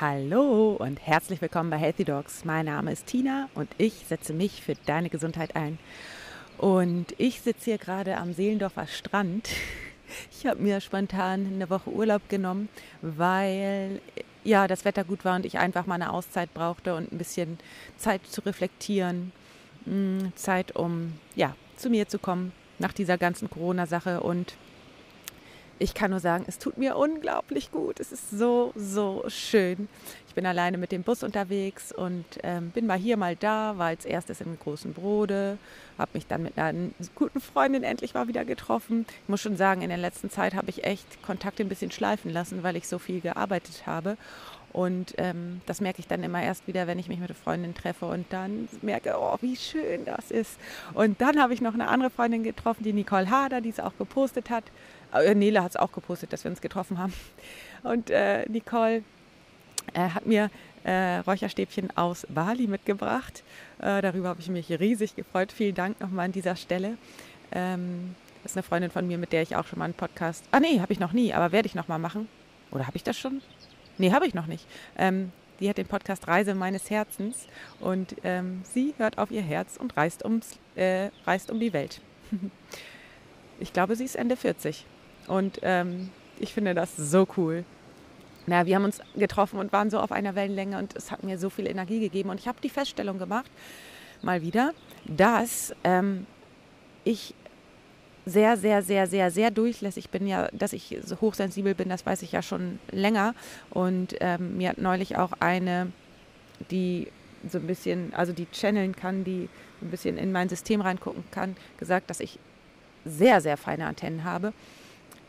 Hallo und herzlich willkommen bei Healthy Dogs. Mein Name ist Tina und ich setze mich für deine Gesundheit ein. Und ich sitze hier gerade am Seelendorfer Strand. Ich habe mir spontan eine Woche Urlaub genommen, weil ja das Wetter gut war und ich einfach mal eine Auszeit brauchte und ein bisschen Zeit zu reflektieren, mm, Zeit um ja zu mir zu kommen nach dieser ganzen Corona-Sache und ich kann nur sagen, es tut mir unglaublich gut. Es ist so, so schön. Ich bin alleine mit dem Bus unterwegs und ähm, bin mal hier, mal da, war als erstes im großen Brode, habe mich dann mit einer guten Freundin endlich mal wieder getroffen. Ich muss schon sagen, in der letzten Zeit habe ich echt Kontakte ein bisschen schleifen lassen, weil ich so viel gearbeitet habe. Und ähm, das merke ich dann immer erst wieder, wenn ich mich mit einer Freundin treffe und dann merke, oh, wie schön das ist. Und dann habe ich noch eine andere Freundin getroffen, die Nicole Hader, die es auch gepostet hat. Äh, Nele hat es auch gepostet, dass wir uns getroffen haben. Und äh, Nicole äh, hat mir äh, Räucherstäbchen aus Bali mitgebracht. Äh, darüber habe ich mich riesig gefreut. Vielen Dank nochmal an dieser Stelle. Ähm, das ist eine Freundin von mir, mit der ich auch schon mal einen Podcast. Ah, nee, habe ich noch nie, aber werde ich noch mal machen. Oder habe ich das schon? Nee, habe ich noch nicht. Ähm, die hat den Podcast Reise meines Herzens und ähm, sie hört auf ihr Herz und reist, ums, äh, reist um die Welt. ich glaube, sie ist Ende 40 und ähm, ich finde das so cool. Na, wir haben uns getroffen und waren so auf einer Wellenlänge und es hat mir so viel Energie gegeben. Und ich habe die Feststellung gemacht, mal wieder, dass ähm, ich sehr, sehr, sehr, sehr, sehr durchlässig bin. Ja, dass ich so hochsensibel bin, das weiß ich ja schon länger. Und ähm, mir hat neulich auch eine, die so ein bisschen, also die channeln kann, die ein bisschen in mein System reingucken kann, gesagt, dass ich sehr, sehr feine Antennen habe.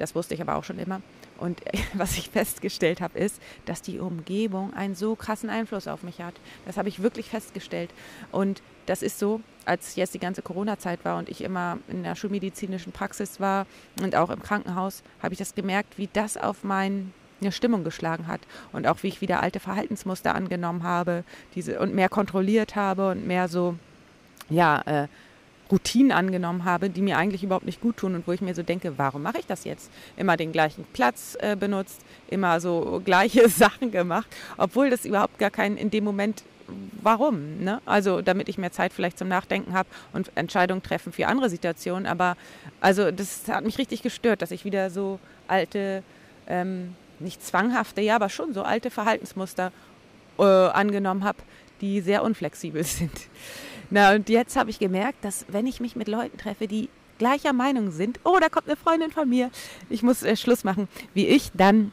Das wusste ich aber auch schon immer. Und was ich festgestellt habe, ist, dass die Umgebung einen so krassen Einfluss auf mich hat. Das habe ich wirklich festgestellt. Und das ist so, als jetzt die ganze Corona-Zeit war und ich immer in der schulmedizinischen Praxis war und auch im Krankenhaus, habe ich das gemerkt, wie das auf meine Stimmung geschlagen hat und auch wie ich wieder alte Verhaltensmuster angenommen habe diese, und mehr kontrolliert habe und mehr so, ja, äh, Routinen angenommen habe, die mir eigentlich überhaupt nicht gut tun und wo ich mir so denke, warum mache ich das jetzt? Immer den gleichen Platz äh, benutzt, immer so gleiche Sachen gemacht, obwohl das überhaupt gar kein in dem Moment warum? Ne? Also damit ich mehr Zeit vielleicht zum Nachdenken habe und Entscheidungen treffen für andere Situationen. Aber also das hat mich richtig gestört, dass ich wieder so alte, ähm, nicht zwanghafte, ja, aber schon so alte Verhaltensmuster äh, angenommen habe, die sehr unflexibel sind. Na und jetzt habe ich gemerkt, dass wenn ich mich mit Leuten treffe, die gleicher Meinung sind, oh, da kommt eine Freundin von mir, ich muss äh, Schluss machen, wie ich, dann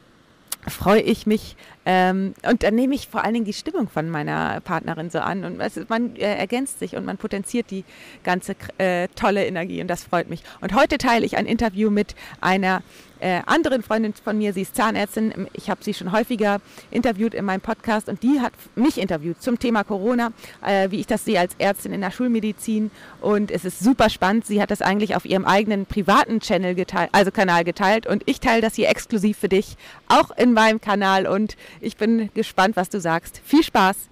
freue ich mich ähm, und dann nehme ich vor allen Dingen die Stimmung von meiner Partnerin so an und es, man äh, ergänzt sich und man potenziert die ganze äh, tolle Energie und das freut mich. Und heute teile ich ein Interview mit einer äh, anderen Freundin von mir, sie ist Zahnärztin. Ich habe sie schon häufiger interviewt in meinem Podcast und die hat mich interviewt zum Thema Corona, äh, wie ich das sehe als Ärztin in der Schulmedizin. Und es ist super spannend. Sie hat das eigentlich auf ihrem eigenen privaten Channel geteilt, also Kanal geteilt und ich teile das hier exklusiv für dich, auch in meinem Kanal und ich bin gespannt, was du sagst. Viel Spaß!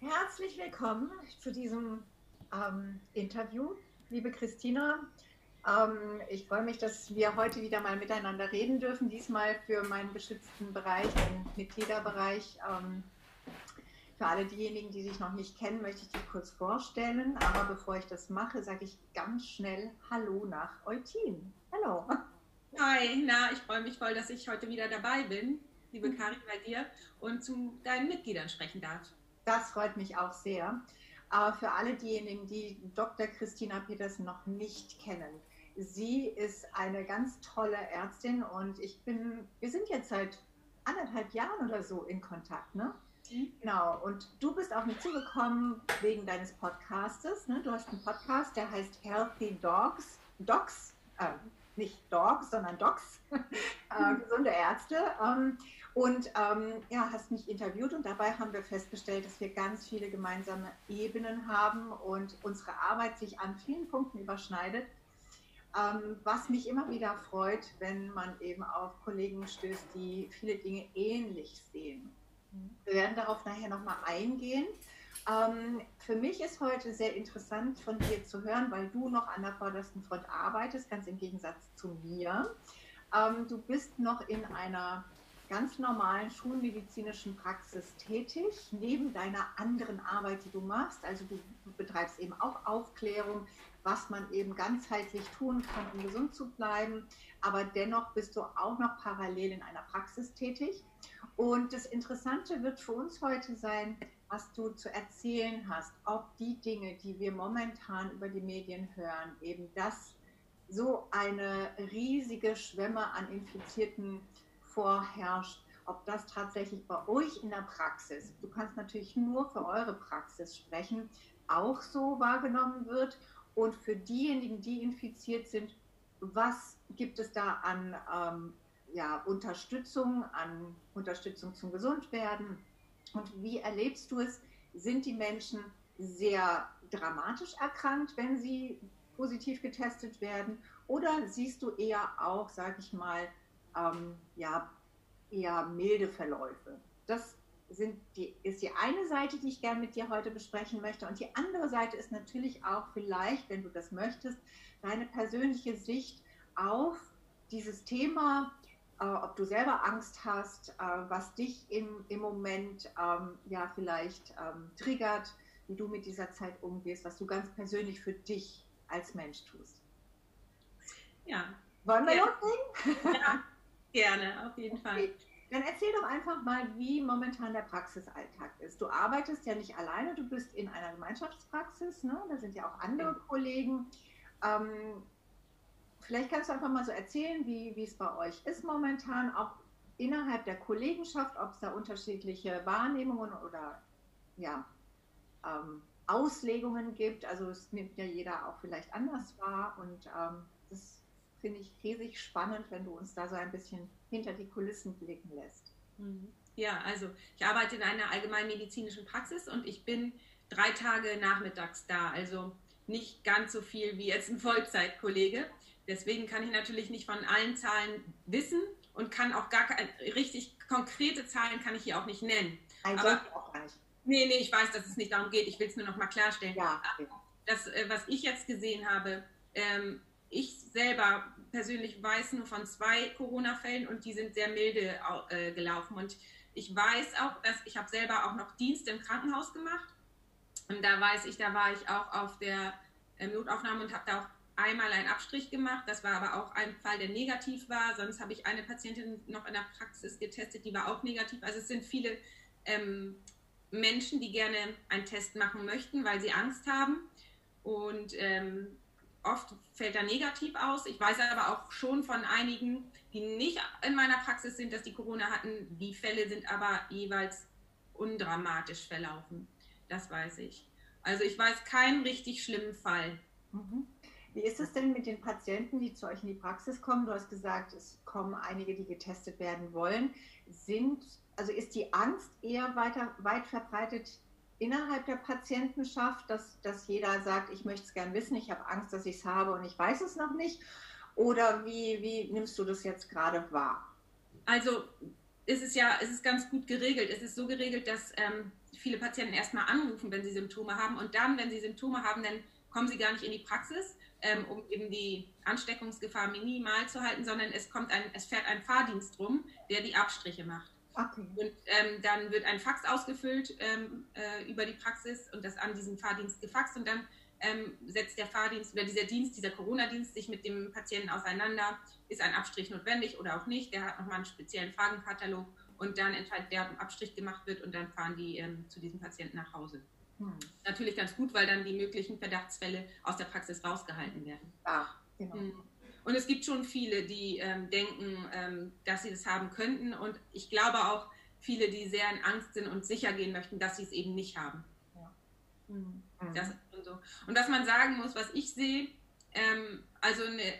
Herzlich willkommen zu diesem ähm, Interview, liebe Christina. Ähm, ich freue mich, dass wir heute wieder mal miteinander reden dürfen, diesmal für meinen beschützten Bereich, den Mitgliederbereich. Ähm, für alle diejenigen, die sich noch nicht kennen, möchte ich dich kurz vorstellen. Aber bevor ich das mache, sage ich ganz schnell Hallo nach Eutin. Hallo. Hi, na, ich freue mich voll, dass ich heute wieder dabei bin, liebe. Karin, bei dir und zu deinen Mitgliedern sprechen darf. Das freut mich auch sehr. Aber für alle diejenigen, die Dr. Christina Petersen noch nicht kennen, Sie ist eine ganz tolle Ärztin und ich bin, wir sind jetzt seit anderthalb Jahren oder so in Kontakt, ne? Mhm. Genau, und du bist auf mich zugekommen wegen deines Podcastes. Ne? Du hast einen Podcast, der heißt Healthy Dogs. Dogs, äh, nicht Dogs, sondern Dogs, äh, gesunde Ärzte. Ähm, und ähm, ja, hast mich interviewt und dabei haben wir festgestellt, dass wir ganz viele gemeinsame Ebenen haben und unsere Arbeit sich an vielen Punkten überschneidet. Ähm, was mich immer wieder freut, wenn man eben auf Kollegen stößt, die viele Dinge ähnlich sehen. Wir werden darauf nachher nochmal eingehen. Ähm, für mich ist heute sehr interessant von dir zu hören, weil du noch an der vordersten Front arbeitest, ganz im Gegensatz zu mir. Ähm, du bist noch in einer ganz normalen schulmedizinischen Praxis tätig, neben deiner anderen Arbeit, die du machst. Also du betreibst eben auch Aufklärung, was man eben ganzheitlich tun kann, um gesund zu bleiben. Aber dennoch bist du auch noch parallel in einer Praxis tätig. Und das Interessante wird für uns heute sein, was du zu erzählen hast, ob die Dinge, die wir momentan über die Medien hören, eben das so eine riesige Schwemme an Infizierten vorherrscht, ob das tatsächlich bei euch in der Praxis, du kannst natürlich nur für eure Praxis sprechen, auch so wahrgenommen wird und für diejenigen, die infiziert sind, was gibt es da an ähm, ja, Unterstützung, an Unterstützung zum Gesundwerden und wie erlebst du es? Sind die Menschen sehr dramatisch erkrankt, wenn sie positiv getestet werden? Oder siehst du eher auch, sage ich mal, ähm, ja, eher milde Verläufe? Das sind die, ist die eine Seite, die ich gerne mit dir heute besprechen möchte. Und die andere Seite ist natürlich auch vielleicht, wenn du das möchtest, deine persönliche Sicht auf dieses Thema, äh, ob du selber Angst hast, äh, was dich im, im Moment ähm, ja vielleicht ähm, triggert, wie du mit dieser Zeit umgehst, was du ganz persönlich für dich als Mensch tust. Ja. Wollen wir loslegen? Ja, gerne, auf jeden Fall. Okay. Dann erzähl doch einfach mal, wie momentan der Praxisalltag ist. Du arbeitest ja nicht alleine, du bist in einer Gemeinschaftspraxis, ne? da sind ja auch andere. Kollegen. Ähm, vielleicht kannst du einfach mal so erzählen, wie, wie es bei euch ist momentan, auch innerhalb der Kollegenschaft, ob es da unterschiedliche Wahrnehmungen oder ja, ähm, Auslegungen gibt. Also es nimmt ja jeder auch vielleicht anders wahr und ähm, das finde ich riesig spannend, wenn du uns da so ein bisschen hinter die Kulissen blicken lässt. Mhm. Ja, also ich arbeite in einer allgemeinmedizinischen Praxis und ich bin drei Tage nachmittags da, also nicht ganz so viel wie jetzt ein Vollzeitkollege. Deswegen kann ich natürlich nicht von allen Zahlen wissen und kann auch gar keine richtig konkrete Zahlen kann ich hier auch nicht nennen. Also Aber, auch nicht. Nee, nee, ich weiß, dass es nicht darum geht. Ich will es nur noch mal klarstellen. Ja, okay. Das, äh, was ich jetzt gesehen habe, ähm, ich selber persönlich weiß nur von zwei Corona-Fällen und die sind sehr milde äh, gelaufen. Und ich weiß auch, dass ich habe selber auch noch Dienst im Krankenhaus gemacht. Und da weiß ich, da war ich auch auf der äh, Notaufnahme und habe da auch einmal einen Abstrich gemacht. Das war aber auch ein Fall, der negativ war. Sonst habe ich eine Patientin noch in der Praxis getestet, die war auch negativ. Also es sind viele ähm, Menschen, die gerne einen Test machen möchten, weil sie Angst haben. Und ähm, oft fällt er negativ aus. Ich weiß aber auch schon von einigen, die nicht in meiner Praxis sind, dass die Corona hatten. Die Fälle sind aber jeweils undramatisch verlaufen. Das weiß ich. Also ich weiß keinen richtig schlimmen Fall. Mhm. Wie ist es denn mit den Patienten, die zu euch in die Praxis kommen? Du hast gesagt, es kommen einige, die getestet werden wollen. Sind, also ist die Angst eher weiter, weit verbreitet innerhalb der Patientenschaft, dass, dass jeder sagt, ich möchte es gern wissen, ich habe Angst, dass ich es habe und ich weiß es noch nicht? Oder wie, wie nimmst du das jetzt gerade wahr? Also ist es ja, es ist ganz gut geregelt. Es ist so geregelt, dass ähm, viele Patienten erstmal anrufen, wenn sie Symptome haben und dann, wenn sie Symptome haben, dann kommen sie gar nicht in die Praxis, ähm, um eben die Ansteckungsgefahr minimal zu halten, sondern es kommt ein, es fährt ein Fahrdienst rum, der die Abstriche macht. Okay. Und ähm, dann wird ein Fax ausgefüllt ähm, äh, über die Praxis und das an diesen Fahrdienst gefaxt und dann ähm, setzt der Fahrdienst oder dieser Dienst, dieser Corona-Dienst sich mit dem Patienten auseinander, ist ein Abstrich notwendig oder auch nicht. Der hat nochmal einen speziellen Fragenkatalog und dann entscheidet, wer ein Abstrich gemacht wird und dann fahren die ähm, zu diesem Patienten nach Hause. Hm. Natürlich ganz gut, weil dann die möglichen Verdachtsfälle aus der Praxis rausgehalten werden. Ah, genau. Hm. Und es gibt schon viele, die ähm, denken, ähm, dass sie das haben könnten. Und ich glaube auch viele, die sehr in Angst sind und sicher gehen möchten, dass sie es eben nicht haben. Ja. Mhm. Das ist schon so. Und was man sagen muss, was ich sehe, ähm, also eine,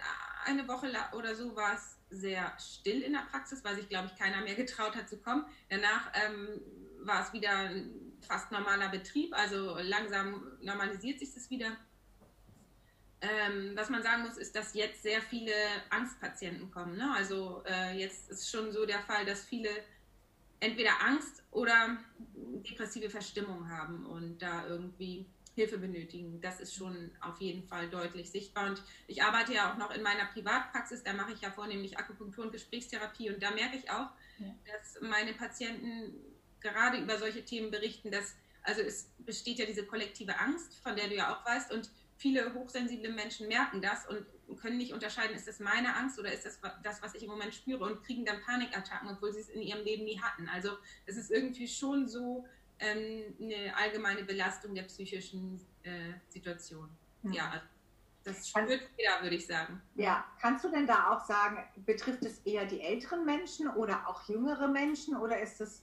eine Woche oder so war es sehr still in der Praxis, weil sich, glaube ich, keiner mehr getraut hat zu kommen. Danach ähm, war es wieder ein fast normaler Betrieb, also langsam normalisiert sich das wieder. Ähm, was man sagen muss, ist, dass jetzt sehr viele Angstpatienten kommen. Ne? Also äh, jetzt ist schon so der Fall, dass viele entweder Angst oder depressive Verstimmung haben und da irgendwie Hilfe benötigen. Das ist schon auf jeden Fall deutlich sichtbar. Und ich arbeite ja auch noch in meiner Privatpraxis, da mache ich ja vornehmlich Akupunktur und Gesprächstherapie. Und da merke ich auch, ja. dass meine Patienten gerade über solche Themen berichten, dass also es besteht ja diese kollektive Angst, von der du ja auch weißt, und viele hochsensible Menschen merken das und können nicht unterscheiden, ist das meine Angst oder ist das das, was ich im Moment spüre und kriegen dann Panikattacken, obwohl sie es in ihrem Leben nie hatten. Also es ist irgendwie schon so ähm, eine allgemeine Belastung der psychischen äh, Situation. Hm. Ja, das spürt jeder, würde ich sagen. Ja, kannst du denn da auch sagen, betrifft es eher die älteren Menschen oder auch jüngere Menschen oder ist es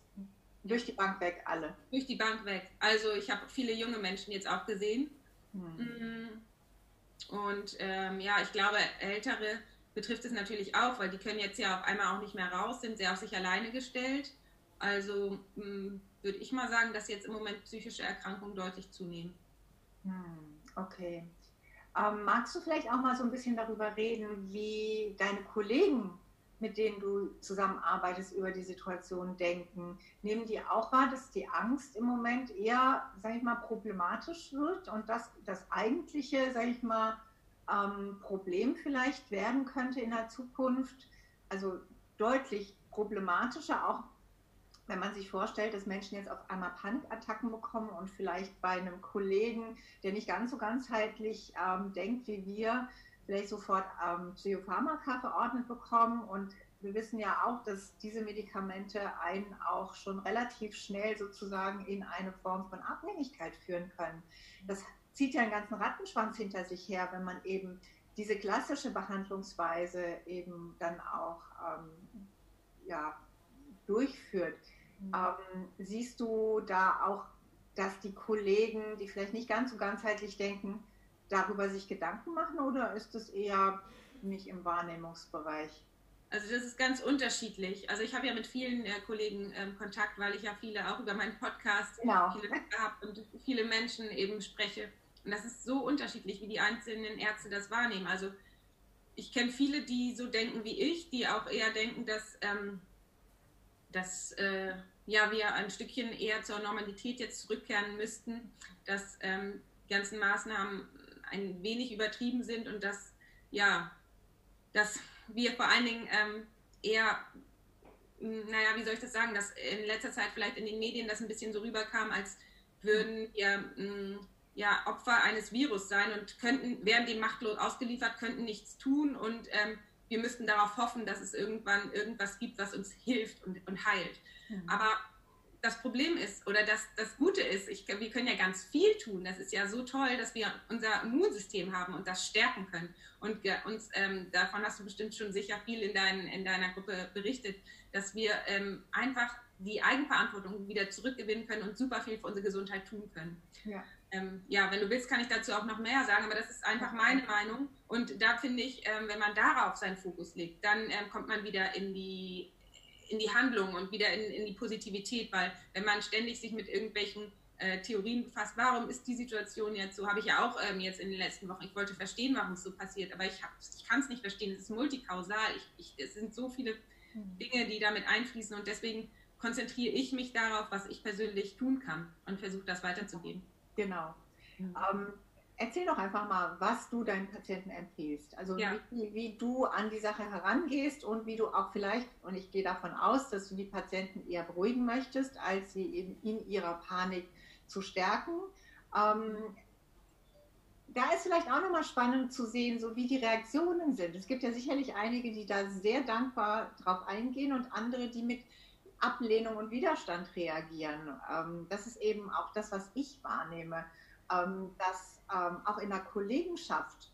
durch die Bank weg alle? Durch die Bank weg. Also ich habe viele junge Menschen jetzt auch gesehen. Hm. Und ähm, ja, ich glaube, ältere betrifft es natürlich auch, weil die können jetzt ja auf einmal auch nicht mehr raus, sind sehr auf sich alleine gestellt. Also hm, würde ich mal sagen, dass jetzt im Moment psychische Erkrankungen deutlich zunehmen. Hm, okay. Ähm, magst du vielleicht auch mal so ein bisschen darüber reden, wie deine Kollegen, mit denen du zusammenarbeitest, über die Situation denken? Nehmen die auch wahr, dass die Angst im Moment eher, sag ich mal, problematisch wird und dass das eigentliche, sag ich mal, ähm, Problem vielleicht werden könnte in der Zukunft? Also deutlich problematischer, auch wenn man sich vorstellt, dass Menschen jetzt auf einmal Panikattacken bekommen und vielleicht bei einem Kollegen, der nicht ganz so ganzheitlich ähm, denkt wie wir, vielleicht sofort ähm, Psychopharmaka verordnet bekommen. Und wir wissen ja auch, dass diese Medikamente einen auch schon relativ schnell sozusagen in eine Form von Abhängigkeit führen können. Das zieht ja einen ganzen Rattenschwanz hinter sich her, wenn man eben diese klassische Behandlungsweise eben dann auch ähm, ja, durchführt. Mhm. Ähm, siehst du da auch, dass die Kollegen, die vielleicht nicht ganz so ganzheitlich denken, darüber sich Gedanken machen oder ist es eher nicht im Wahrnehmungsbereich? Also das ist ganz unterschiedlich. Also ich habe ja mit vielen äh, Kollegen ähm, Kontakt, weil ich ja viele auch über meinen Podcast genau. viele habe und viele Menschen eben spreche. Und das ist so unterschiedlich, wie die einzelnen Ärzte das wahrnehmen. Also ich kenne viele, die so denken wie ich, die auch eher denken, dass ähm, dass äh, ja, wir ein Stückchen eher zur Normalität jetzt zurückkehren müssten, dass ähm, die ganzen Maßnahmen ein wenig übertrieben sind und dass, ja, dass wir vor allen Dingen ähm, eher, naja, wie soll ich das sagen, dass in letzter Zeit vielleicht in den Medien das ein bisschen so rüberkam, als würden wir mh, ja, Opfer eines Virus sein und könnten, wären dem machtlos ausgeliefert, könnten nichts tun und ähm, wir müssten darauf hoffen, dass es irgendwann irgendwas gibt, was uns hilft und, und heilt. Mhm. Aber das Problem ist, oder das, das Gute ist, ich, wir können ja ganz viel tun. Das ist ja so toll, dass wir unser Immunsystem haben und das stärken können. Und uns, ähm, davon hast du bestimmt schon sicher viel in, dein, in deiner Gruppe berichtet, dass wir ähm, einfach die Eigenverantwortung wieder zurückgewinnen können und super viel für unsere Gesundheit tun können. Ja. Ähm, ja, wenn du willst, kann ich dazu auch noch mehr sagen, aber das ist einfach meine Meinung. Und da finde ich, ähm, wenn man darauf seinen Fokus legt, dann ähm, kommt man wieder in die, in die Handlung und wieder in, in die Positivität, weil wenn man ständig sich mit irgendwelchen äh, Theorien befasst, warum ist die Situation jetzt so, habe ich ja auch ähm, jetzt in den letzten Wochen, ich wollte verstehen, warum es so passiert, aber ich, ich kann es nicht verstehen, es ist multikausal, ich, ich, es sind so viele hm. Dinge, die damit einfließen und deswegen konzentriere ich mich darauf, was ich persönlich tun kann und versuche das weiterzugeben. Genau. Mhm. Ähm, erzähl doch einfach mal, was du deinen Patienten empfiehlst. Also ja. wie, wie, du an die Sache herangehst und wie du auch vielleicht, und ich gehe davon aus, dass du die Patienten eher beruhigen möchtest, als sie eben in ihrer Panik zu stärken. Ähm, da ist vielleicht auch nochmal spannend zu sehen, so wie die Reaktionen sind. Es gibt ja sicherlich einige, die da sehr dankbar drauf eingehen und andere, die mit Ablehnung und Widerstand reagieren. Ähm, das ist eben auch das, was ich wahrnehme, dass ähm, auch in der Kollegenschaft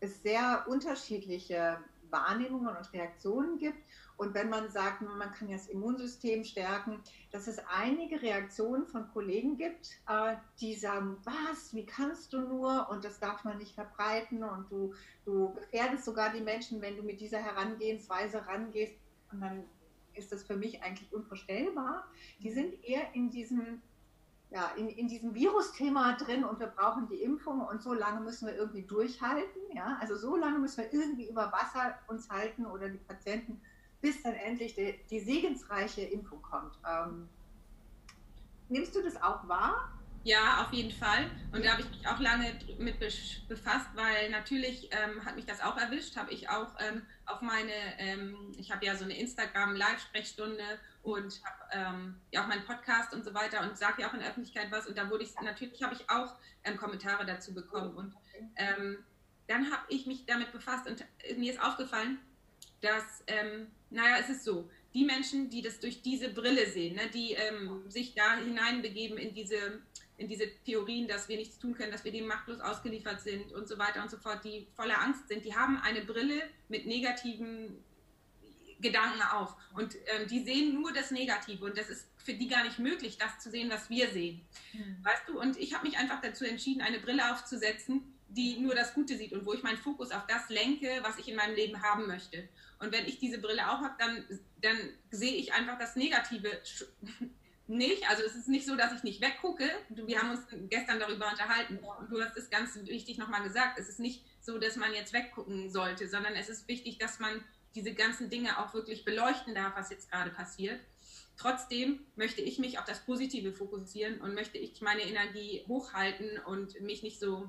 es sehr unterschiedliche Wahrnehmungen und Reaktionen gibt. Und wenn man sagt, man kann ja das Immunsystem stärken, dass es einige Reaktionen von Kollegen gibt, äh, die sagen, was, wie kannst du nur und das darf man nicht verbreiten und du, du gefährdest sogar die Menschen, wenn du mit dieser Herangehensweise rangehst. Und dann ist das für mich eigentlich unvorstellbar. Die sind eher in diesem, ja, in, in diesem Virusthema drin und wir brauchen die Impfung und so lange müssen wir irgendwie durchhalten. Ja? Also so lange müssen wir irgendwie über Wasser uns halten oder die Patienten, bis dann endlich die, die segensreiche Impfung kommt. Ähm, nimmst du das auch wahr? Ja, auf jeden Fall. Und da habe ich mich auch lange mit befasst, weil natürlich ähm, hat mich das auch erwischt. Habe ich auch ähm, auf meine, ähm, ich habe ja so eine Instagram-Live-Sprechstunde und habe ähm, ja auch meinen Podcast und so weiter und sage ja auch in der Öffentlichkeit was. Und da wurde ich, natürlich habe ich auch ähm, Kommentare dazu bekommen. Und ähm, dann habe ich mich damit befasst und mir ist aufgefallen, dass, naja, es ist so, die Menschen, die das durch diese Brille sehen, ne, die sich da hineinbegeben in diese in diese Theorien, dass wir nichts tun können, dass wir dem machtlos ausgeliefert sind und so weiter und so fort, die voller Angst sind, die haben eine Brille mit negativen Gedanken auf. Und ähm, die sehen nur das Negative und das ist für die gar nicht möglich, das zu sehen, was wir sehen. Mhm. Weißt du, und ich habe mich einfach dazu entschieden, eine Brille aufzusetzen, die nur das Gute sieht und wo ich meinen Fokus auf das lenke, was ich in meinem Leben haben möchte. Und wenn ich diese Brille auch habe, dann, dann sehe ich einfach das Negative nicht. Also es ist nicht so, dass ich nicht weggucke. Wir haben uns gestern darüber unterhalten und du hast es ganz wichtig nochmal gesagt. Es ist nicht so, dass man jetzt weggucken sollte, sondern es ist wichtig, dass man diese ganzen Dinge auch wirklich beleuchten darf, was jetzt gerade passiert. Trotzdem möchte ich mich auf das Positive fokussieren und möchte ich meine Energie hochhalten und mich nicht so,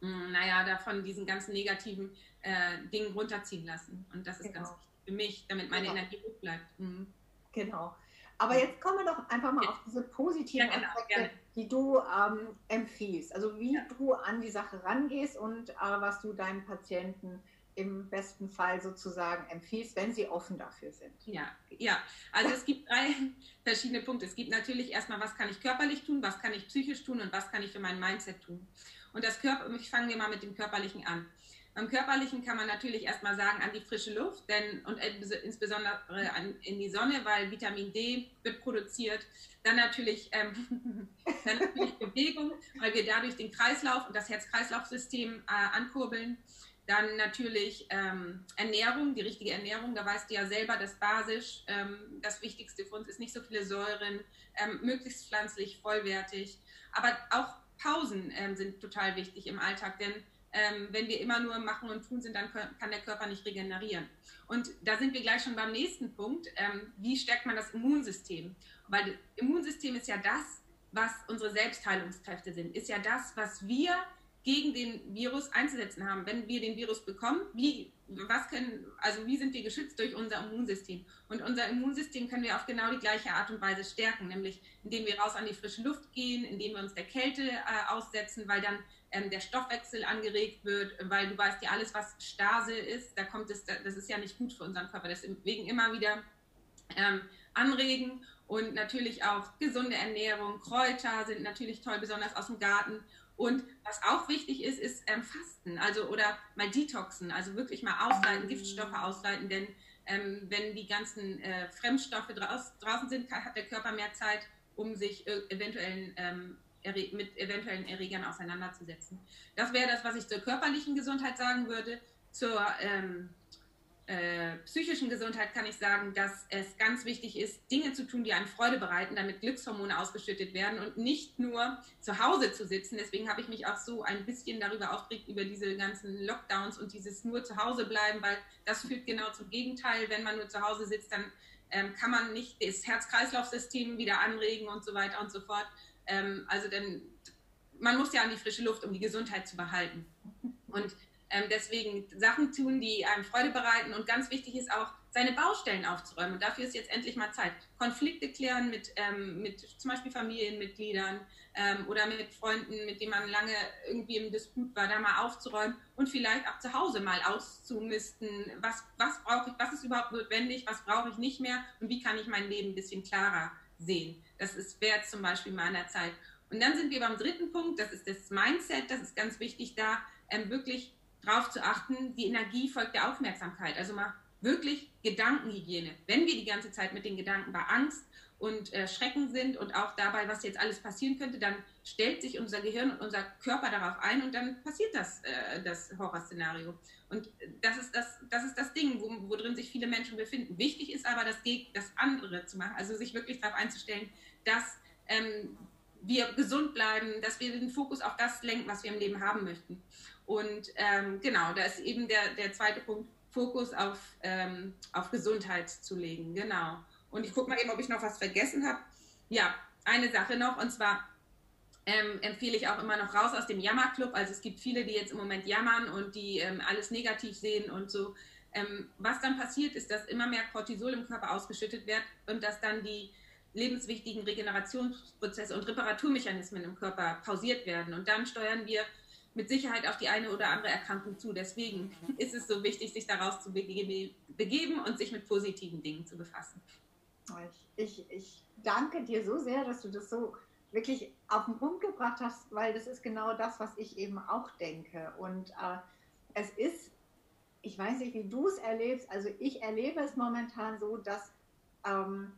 hm, naja, davon diesen ganzen negativen äh, Dingen runterziehen lassen. Und das ist genau. ganz wichtig für mich, damit meine genau. Energie hoch bleibt. Mhm. Genau. Aber jetzt kommen wir doch einfach mal auf diese positiven ja, genau, Aspekte, gerne. die du ähm, empfiehlst. Also wie ja. du an die Sache rangehst und äh, was du deinen Patienten im besten Fall sozusagen empfiehlst, wenn sie offen dafür sind. Ja, ja. Also es gibt drei verschiedene Punkte. Es gibt natürlich erstmal, was kann ich körperlich tun, was kann ich psychisch tun und was kann ich für mein Mindset tun. Und das Körper, ich fange mal mit dem Körperlichen an. Beim Körperlichen kann man natürlich erstmal sagen, an die frische Luft, denn und insbesondere an, in die Sonne, weil Vitamin D wird produziert. Dann natürlich, ähm, dann natürlich Bewegung, weil wir dadurch den Kreislauf und das Herz-Kreislauf-System äh, ankurbeln. Dann natürlich ähm, Ernährung, die richtige Ernährung. Da weißt du ja selber, dass basisch ähm, das Wichtigste für uns ist. Nicht so viele Säuren, ähm, möglichst pflanzlich, vollwertig. Aber auch Pausen ähm, sind total wichtig im Alltag, denn ähm, wenn wir immer nur machen und tun sind, dann kann der Körper nicht regenerieren. Und da sind wir gleich schon beim nächsten Punkt. Ähm, wie stärkt man das Immunsystem? Weil das Immunsystem ist ja das, was unsere Selbstheilungskräfte sind, ist ja das, was wir gegen den Virus einzusetzen haben. Wenn wir den Virus bekommen, wie, was können, also wie sind wir geschützt durch unser Immunsystem? Und unser Immunsystem können wir auf genau die gleiche Art und Weise stärken, nämlich indem wir raus an die frische Luft gehen, indem wir uns der Kälte äh, aussetzen, weil dann ähm, der Stoffwechsel angeregt wird, weil du weißt ja, alles, was Stase ist, da kommt es, das ist ja nicht gut für unseren Körper. Deswegen immer wieder ähm, anregen und natürlich auch gesunde Ernährung. Kräuter sind natürlich toll, besonders aus dem Garten. Und was auch wichtig ist, ist ähm, Fasten, also oder mal Detoxen, also wirklich mal ausleiten, Giftstoffe ausleiten, denn ähm, wenn die ganzen äh, Fremdstoffe draus, draußen sind, hat der Körper mehr Zeit, um sich äh, eventuellen ähm, mit eventuellen Erregern auseinanderzusetzen. Das wäre das, was ich zur körperlichen Gesundheit sagen würde. Zur ähm, äh, psychischen Gesundheit kann ich sagen, dass es ganz wichtig ist, Dinge zu tun, die einem Freude bereiten, damit Glückshormone ausgeschüttet werden und nicht nur zu Hause zu sitzen. Deswegen habe ich mich auch so ein bisschen darüber aufgeregt, über diese ganzen Lockdowns und dieses nur zu Hause bleiben, weil das führt genau zum Gegenteil. Wenn man nur zu Hause sitzt, dann ähm, kann man nicht das Herz-Kreislauf-System wieder anregen und so weiter und so fort. Ähm, also denn man muss ja an die frische Luft, um die Gesundheit zu behalten. Und ähm, deswegen Sachen tun, die einem Freude bereiten. Und ganz wichtig ist auch, seine Baustellen aufzuräumen. Und dafür ist jetzt endlich mal Zeit. Konflikte klären mit, ähm, mit zum Beispiel Familienmitgliedern ähm, oder mit Freunden, mit denen man lange irgendwie im Disput war, da mal aufzuräumen und vielleicht auch zu Hause mal auszumisten. Was, was brauche ich, was ist überhaupt notwendig, was brauche ich nicht mehr und wie kann ich mein Leben ein bisschen klarer sehen. Das ist wert zum Beispiel meiner Zeit. Und dann sind wir beim dritten Punkt, das ist das Mindset, das ist ganz wichtig da, ähm, wirklich darauf zu achten, die Energie folgt der Aufmerksamkeit. Also mal wirklich Gedankenhygiene. Wenn wir die ganze Zeit mit den Gedanken bei Angst und äh, Schrecken sind und auch dabei, was jetzt alles passieren könnte, dann stellt sich unser Gehirn und unser Körper darauf ein und dann passiert das, äh, das Horrorszenario. Und das ist das, das ist das Ding, wo, wo drin sich viele Menschen befinden. Wichtig ist aber, das, das andere zu machen, also sich wirklich darauf einzustellen, dass ähm, wir gesund bleiben, dass wir den Fokus auf das lenken, was wir im Leben haben möchten. Und ähm, genau, da ist eben der, der zweite Punkt, Fokus auf, ähm, auf Gesundheit zu legen. Genau. Und ich gucke mal eben, ob ich noch was vergessen habe. Ja, eine Sache noch, und zwar ähm, empfehle ich auch immer noch raus aus dem Jammerclub. Also es gibt viele, die jetzt im Moment jammern und die ähm, alles negativ sehen und so. Ähm, was dann passiert, ist, dass immer mehr Cortisol im Körper ausgeschüttet wird und dass dann die lebenswichtigen Regenerationsprozesse und Reparaturmechanismen im Körper pausiert werden. Und dann steuern wir mit Sicherheit auf die eine oder andere Erkrankung zu. Deswegen ist es so wichtig, sich daraus zu begeben und sich mit positiven Dingen zu befassen. Ich, ich, ich danke dir so sehr, dass du das so wirklich auf den Punkt gebracht hast, weil das ist genau das, was ich eben auch denke. Und äh, es ist, ich weiß nicht, wie du es erlebst, also ich erlebe es momentan so, dass ähm,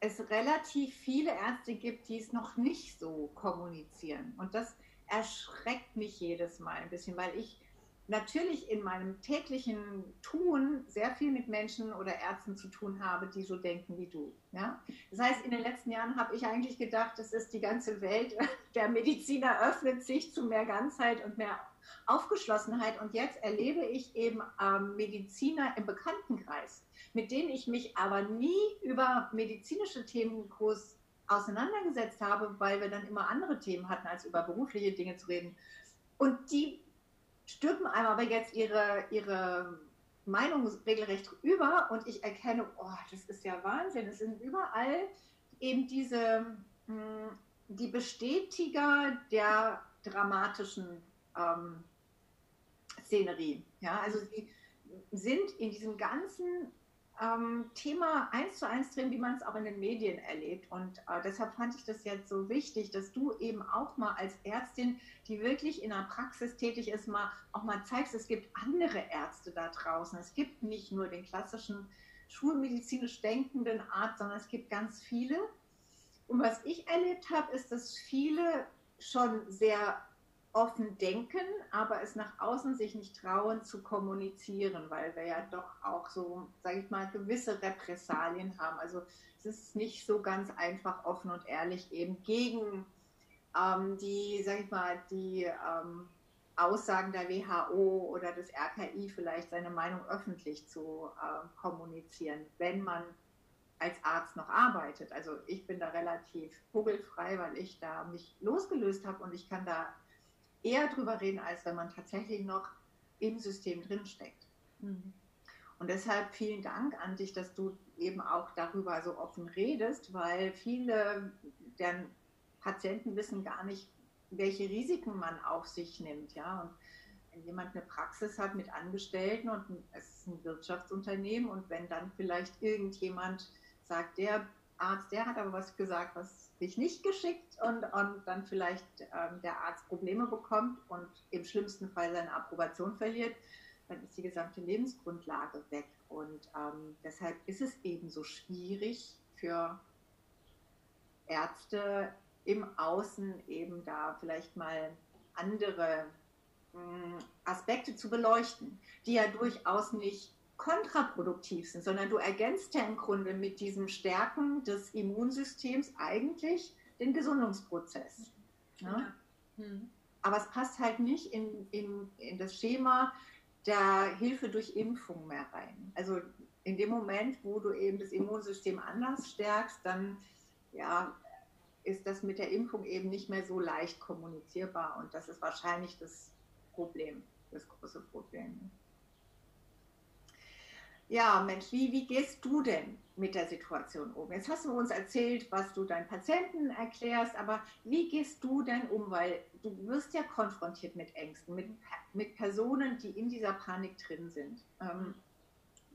es relativ viele Ärzte gibt, die es noch nicht so kommunizieren. Und das erschreckt mich jedes Mal ein bisschen, weil ich natürlich in meinem täglichen Tun sehr viel mit Menschen oder Ärzten zu tun habe, die so denken wie du. Ja? Das heißt, in den letzten Jahren habe ich eigentlich gedacht, das ist die ganze Welt, der Mediziner öffnet sich zu mehr Ganzheit und mehr Aufgeschlossenheit. Und jetzt erlebe ich eben ähm, Mediziner im Bekanntenkreis, mit denen ich mich aber nie über medizinische Themen groß auseinandergesetzt habe, weil wir dann immer andere Themen hatten, als über berufliche Dinge zu reden. Und die stülpen einem aber jetzt ihre, ihre Meinung regelrecht über und ich erkenne, oh, das ist ja Wahnsinn. Es sind überall eben diese, hm, die Bestätiger der dramatischen ähm, Szenerie. Ja, also sie sind in diesem ganzen ähm, Thema eins zu eins drin, wie man es auch in den Medien erlebt. Und äh, deshalb fand ich das jetzt so wichtig, dass du eben auch mal als Ärztin, die wirklich in der Praxis tätig ist, mal auch mal zeigst, es gibt andere Ärzte da draußen. Es gibt nicht nur den klassischen schulmedizinisch denkenden Arzt, sondern es gibt ganz viele. Und was ich erlebt habe, ist, dass viele schon sehr offen denken, aber es nach außen sich nicht trauen zu kommunizieren, weil wir ja doch auch so, sage ich mal, gewisse Repressalien haben. Also es ist nicht so ganz einfach offen und ehrlich eben gegen ähm, die, sage ich mal, die ähm, Aussagen der WHO oder des RKI vielleicht seine Meinung öffentlich zu äh, kommunizieren, wenn man als Arzt noch arbeitet. Also ich bin da relativ vogelfrei, weil ich da mich losgelöst habe und ich kann da eher drüber reden, als wenn man tatsächlich noch im System drinsteckt. Mhm. Und deshalb vielen Dank an dich, dass du eben auch darüber so offen redest, weil viele der Patienten wissen gar nicht, welche Risiken man auf sich nimmt. Ja? Und wenn jemand eine Praxis hat mit Angestellten und es ist ein Wirtschaftsunternehmen und wenn dann vielleicht irgendjemand sagt, der Arzt, der hat aber was gesagt, was sich nicht geschickt und, und dann vielleicht ähm, der Arzt Probleme bekommt und im schlimmsten Fall seine Approbation verliert, dann ist die gesamte Lebensgrundlage weg. Und ähm, deshalb ist es eben so schwierig für Ärzte im Außen eben da vielleicht mal andere mh, hm, Aspekte zu beleuchten, die ja durchaus nicht kontraproduktiv sind, sondern du ergänzt ja im Grunde mit diesem Stärken des Immunsystems eigentlich den Gesundungsprozess. Ja? Mhm. Aber es passt halt nicht in, in, in das Schema der Hilfe durch Impfung mehr rein. Also in dem Moment, wo du eben das Immunsystem anders stärkst, dann ja, ist das mit der Impfung eben nicht mehr so leicht kommunizierbar. Und das ist wahrscheinlich das Problem, das große Problem. Ja, Mensch, wie, wie gehst du denn mit der Situation um? Jetzt hast du uns erzählt, was du deinen Patienten erklärst, aber wie gehst du denn um? Weil du wirst ja konfrontiert mit Ängsten, mit, mit Personen, die in dieser Panik drin sind. Ähm,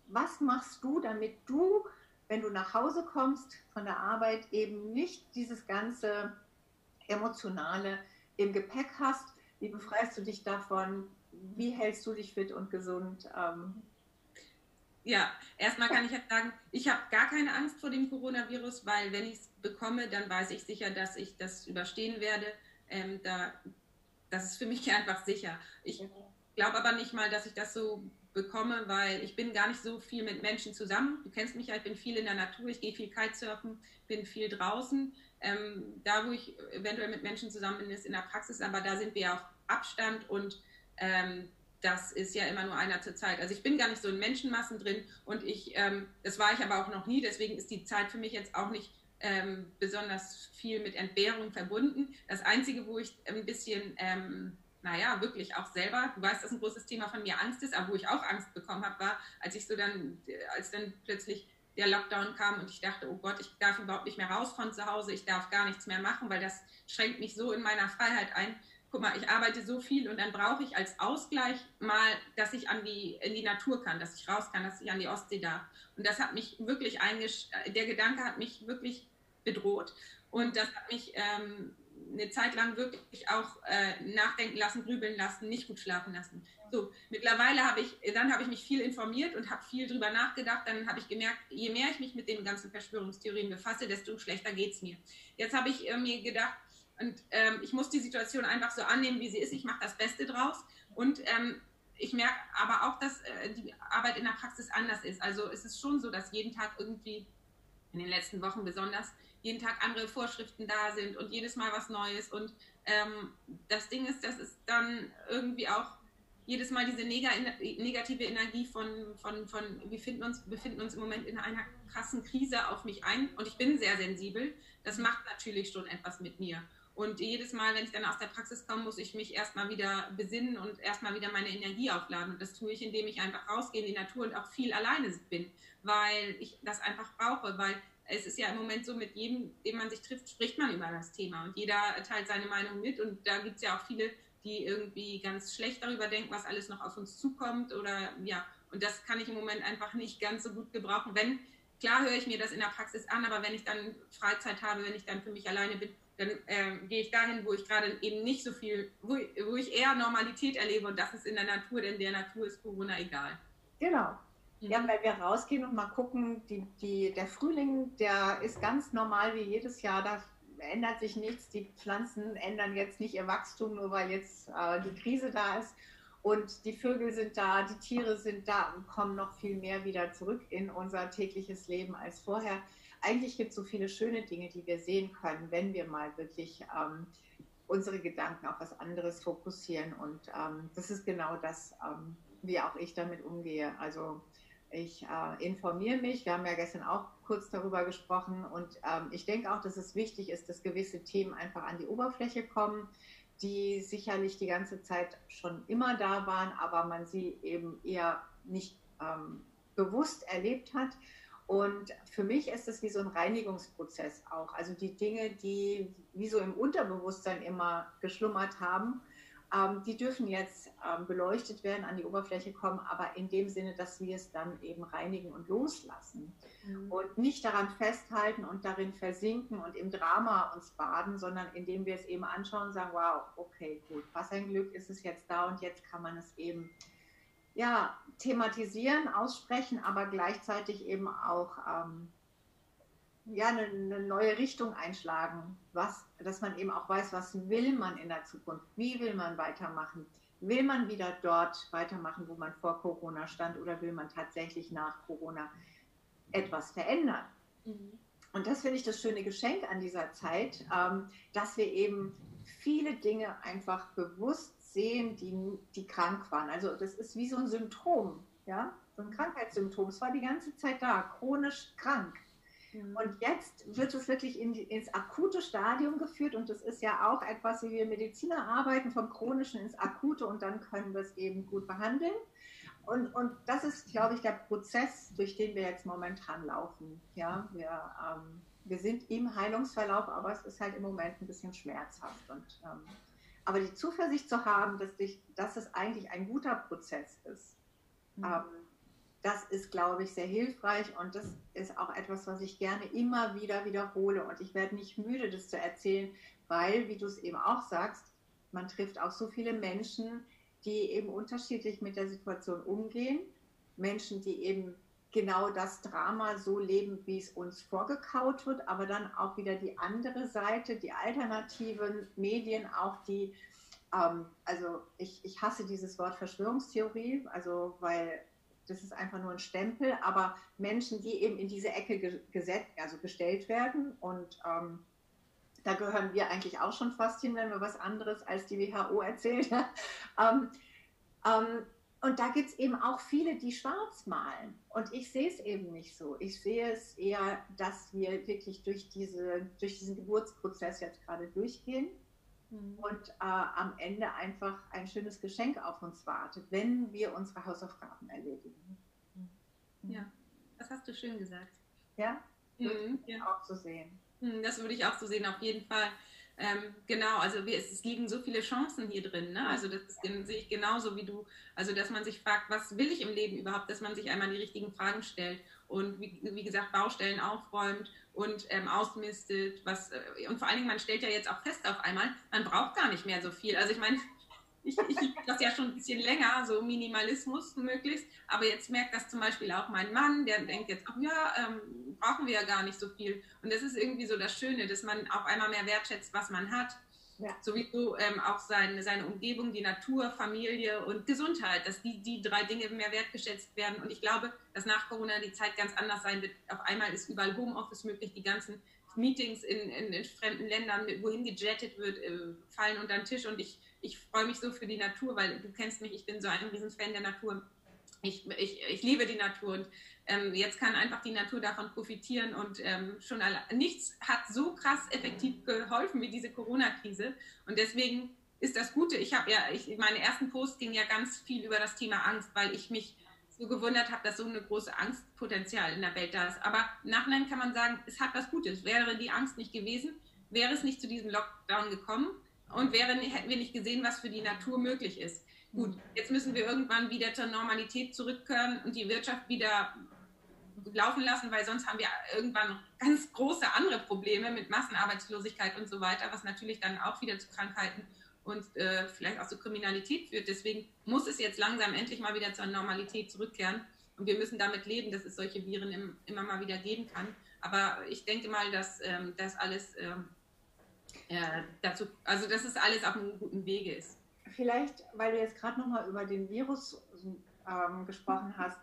was machst du, damit du, wenn du nach Hause kommst von der Arbeit, eben nicht dieses ganze Emotionale im Gepäck hast? Wie befreist du dich davon? Wie hältst du dich fit und gesund? Ähm, ja, erstmal kann ich halt sagen, ich habe gar keine Angst vor dem Coronavirus, weil wenn ich es bekomme, dann weiß ich sicher, dass ich das überstehen werde. Ähm, da, das ist für mich einfach sicher. Ich glaube aber nicht mal, dass ich das so bekomme, weil ich bin gar nicht so viel mit Menschen zusammen. Du kennst mich ja, ich bin viel in der Natur, ich gehe viel Kitesurfen, bin viel draußen. Ähm, da, wo ich eventuell mit Menschen zusammen bin, ist in der Praxis, aber da sind wir auf Abstand und ähm, das ist ja immer nur einer zur Zeit. Also ich bin gar nicht so in Menschenmassen drin und ich, ähm, das war ich aber auch noch nie, deswegen ist die Zeit für mich jetzt auch nicht ähm, besonders viel mit Entbehrung verbunden. Das Einzige, wo ich ein bisschen, ähm, naja, wirklich auch selber, du weißt, dass ein großes Thema von mir Angst ist, aber wo ich auch Angst bekommen habe, war, als ich so dann, als dann plötzlich der Lockdown kam und ich dachte, oh Gott, ich darf überhaupt nicht mehr raus von zu Hause, ich darf gar nichts mehr machen, weil das schränkt mich so in meiner Freiheit ein. Guck mal, ich arbeite so viel und dann brauche ich als Ausgleich mal, dass ich an die, in die Natur kann, dass ich raus kann, dass ich an die Ostsee darf. Und das hat mich wirklich eingesch der Gedanke hat mich wirklich bedroht. Und das hat mich ähm, eine Zeit lang wirklich auch äh, nachdenken lassen, grübeln lassen, nicht gut schlafen lassen. So, mittlerweile habe ich, dann habe ich mich viel informiert und habe viel drüber nachgedacht. Dann habe ich gemerkt, je mehr ich mich mit den ganzen Verschwörungstheorien befasse, desto schlechter geht es mir. Jetzt habe ich äh, mir gedacht, und ähm, ich muss die Situation einfach so annehmen, wie sie ist. Ich mache das Beste draus. Und ähm, ich merke aber auch, dass äh, die Arbeit in der Praxis anders ist. Also es ist schon so, dass jeden Tag irgendwie, in den letzten Wochen besonders, jeden Tag andere Vorschriften da sind und jedes Mal was Neues. Und ähm, das Ding ist, dass es dann irgendwie auch jedes Mal diese negative Energie von, von, von wir finden uns, befinden uns im Moment in einer krassen Krise auf mich ein. Und ich bin sehr sensibel. Das macht natürlich schon etwas mit mir. Und jedes Mal, wenn ich dann aus der Praxis komme, muss ich mich erstmal wieder besinnen und erstmal wieder meine Energie aufladen. Und das tue ich, indem ich einfach rausgehe in die Natur und auch viel alleine bin, weil ich das einfach brauche, weil es ist ja im Moment so, mit jedem, dem man sich trifft, spricht man über das Thema und jeder teilt seine Meinung mit und da gibt es ja auch viele, die irgendwie ganz schlecht darüber denken, was alles noch auf uns zukommt oder ja, und das kann ich im Moment einfach nicht ganz so gut gebrauchen. Wenn, klar höre ich mir das in der Praxis an, aber wenn ich dann Freizeit habe, wenn ich dann für mich alleine bin, dann äh, gehe ich dahin, wo ich gerade eben nicht so viel, wo, wo ich eher Normalität erlebe und das ist in der Natur, denn der Natur ist Corona egal. Genau. Ja, mhm. weil wir rausgehen und mal gucken, die, die, der Frühling, der ist ganz normal wie jedes Jahr, da ändert sich nichts. Die Pflanzen ändern jetzt nicht ihr Wachstum, nur weil jetzt äh, die Krise da ist. Und die Vögel sind da, die Tiere sind da und kommen noch viel mehr wieder zurück in unser tägliches Leben als vorher. Eigentlich gibt es so viele schöne Dinge, die wir sehen können, wenn wir mal wirklich ähm, unsere Gedanken auf was anderes fokussieren. Und ähm, das ist genau das, ähm, wie auch ich damit umgehe. Also ich äh, informiere mich. Wir haben ja gestern auch kurz darüber gesprochen. Und ähm, ich denke auch, dass es wichtig ist, dass gewisse Themen einfach an die Oberfläche kommen, die sicherlich die ganze Zeit schon immer da waren, aber man sie eben eher nicht ähm, bewusst erlebt hat. Und für mich ist es wie so ein Reinigungsprozess auch. Also die Dinge, die wie so im Unterbewusstsein immer geschlummert haben, ähm, die dürfen jetzt ähm, beleuchtet werden, an die Oberfläche kommen, aber in dem Sinne, dass wir es dann eben reinigen und loslassen. Mhm. Und nicht daran festhalten und darin versinken und im Drama uns baden, sondern indem wir es eben anschauen und sagen, wow, okay, gut, was ein Glück ist es jetzt da und jetzt kann man es eben ja, thematisieren, aussprechen, aber gleichzeitig eben auch ähm, ja, eine, eine, neue Richtung einschlagen, was, dass man eben auch weiß, was will man in der Zukunft, wie will man weitermachen, will man wieder dort weitermachen, wo man vor Corona stand oder will man tatsächlich nach Corona etwas verändern. Mhm. Und das finde ich das schöne Geschenk an dieser Zeit, ähm, dass wir eben viele Dinge einfach bewusst sehen, die, die krank waren. Also das ist wie so ein Symptom, ja, so ein Krankheitssymptom. Es war die ganze Zeit da, chronisch krank. Mhm. Und jetzt wird es wirklich in ins akute Stadium geführt und das ist ja auch etwas, wie wir Mediziner arbeiten, vom chronischen ins akute und dann können wir es eben gut behandeln. Und, und das ist, glaube ich, der Prozess, durch den wir jetzt momentan laufen. Ja, wir, ähm, wir sind im Heilungsverlauf, aber es ist halt im Moment ein bisschen schmerzhaft. Und, ähm, aber die Zuversicht zu haben, dass, dich, dass es eigentlich ein guter Prozess ist, mhm. ähm, das ist, glaube ich, sehr hilfreich und das ist auch etwas, was ich gerne immer wieder wiederhole. Und ich werde nicht müde, das zu erzählen, weil, wie du es eben auch sagst, man trifft auch so viele Menschen, die eben unterschiedlich mit der Situation umgehen. Menschen, die eben genau das Drama so leben, wie es uns vorgekaut wird, aber dann auch wieder die andere Seite, die alternativen Medien, auch die, ähm, also ich, ich hasse dieses Wort Verschwörungstheorie, also weil das ist einfach nur ein Stempel, aber Menschen, die eben in diese Ecke gesetzt, also gestellt werden und ähm, da gehören wir eigentlich auch schon fast hin, wenn wir was anderes als die WHO erzählen. ähm, ähm, und da gibt es eben auch viele, die schwarz malen. Und ich sehe es eben nicht so. Ich sehe es eher, dass wir wirklich durch, diese, durch diesen Geburtsprozess jetzt gerade durchgehen mhm. und äh, am Ende einfach ein schönes Geschenk auf uns wartet, wenn wir unsere Hausaufgaben erledigen. Mhm. Ja, das hast du schön gesagt. Ja, mhm. ja. auch so sehen. Mhm, das würde ich auch so sehen, auf jeden Fall. Ähm, genau, also wir, es, liegen so viele Chancen hier drin. Ne? Also das sehe ich genauso wie du. Also dass man sich fragt, was will ich im Leben überhaupt, dass man sich einmal die richtigen Fragen stellt und wie, wie gesagt Baustellen aufräumt und ähm, ausmistet. Was, äh, und vor allen Dingen, man stellt ja jetzt auch fest auf einmal, man braucht gar nicht mehr so viel. Also ich meine, ich, ich liebe das ja schon ein bisschen länger, so Minimalismus möglichst. Aber jetzt merkt das zum Beispiel auch mein Mann, der denkt jetzt, ach ja, ähm, brauchen wir ja gar nicht so viel. Und das ist irgendwie so das Schöne, dass man auf einmal mehr wertschätzt, was man hat. Ja. Sowieso ähm, auch seine, seine Umgebung, die Natur, Familie und Gesundheit, dass die, die drei Dinge mehr wertgeschätzt werden. Und ich glaube, dass nach Corona die Zeit ganz anders sein wird. Auf einmal ist überall Homeoffice möglich, die ganzen Meetings in, in, in fremden Ländern, wohin gejettet wird, äh, fallen unter den Tisch. Und ich ich freue mich so für die Natur, weil du kennst mich, ich bin so ein Riesenfan der Natur. Ich, ich, ich liebe die Natur und ähm, jetzt kann einfach die Natur davon profitieren und ähm, schon alle, nichts hat so krass effektiv geholfen wie diese Corona-Krise und deswegen ist das Gute. Ich habe ja, ich, meine ersten Posts gingen ja ganz viel über das Thema Angst, weil ich mich so gewundert habe, dass so eine große Angstpotenzial in der Welt da ist. Aber Nachhinein kann man sagen, es hat was Gutes. Wäre die Angst nicht gewesen, wäre es nicht zu diesem Lockdown gekommen und wären, hätten wir nicht gesehen, was für die Natur möglich ist. Gut, jetzt müssen wir irgendwann wieder zur Normalität zurückkehren und die Wirtschaft wieder laufen lassen, weil sonst haben wir irgendwann ganz große andere Probleme mit Massenarbeitslosigkeit und so weiter, was natürlich dann auch wieder zu Krankheiten und äh, vielleicht auch zu Kriminalität führt. Deswegen muss es jetzt langsam endlich mal wieder zur Normalität zurückkehren und wir müssen damit leben, dass es solche Viren im, immer mal wieder geben kann. Aber ich denke mal, dass ähm, das alles ähm, äh, dazu, also dass es alles auf einem guten Wege ist. Vielleicht, weil du jetzt gerade nochmal über den Virus ähm, gesprochen hast.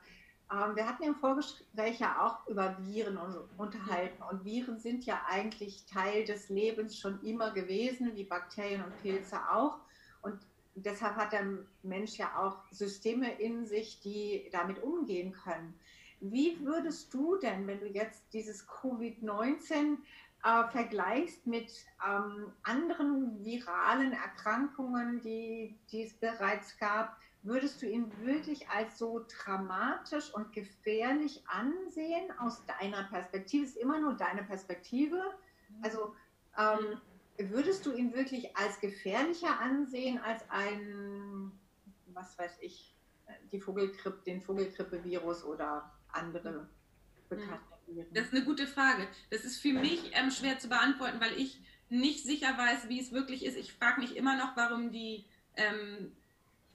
Ähm, wir hatten im Vorgespräch ja auch über Viren unterhalten und Viren sind ja eigentlich Teil des Lebens schon immer gewesen, wie Bakterien und Pilze auch. Und deshalb hat der Mensch ja auch Systeme in sich, die damit umgehen können. Wie würdest du denn, wenn du jetzt dieses Covid-19 äh, vergleichst mit ähm, anderen viralen Erkrankungen, die, die es bereits gab, würdest du ihn wirklich als so dramatisch und gefährlich ansehen aus deiner Perspektive? Ist immer nur deine Perspektive. Also ähm, würdest du ihn wirklich als gefährlicher ansehen als ein, was weiß ich, die Vogelgrippe, den Vogelgrippevirus oder andere bekannte das ist eine gute Frage. Das ist für mich ähm, schwer zu beantworten, weil ich nicht sicher weiß, wie es wirklich ist. Ich frage mich immer noch, warum die ähm,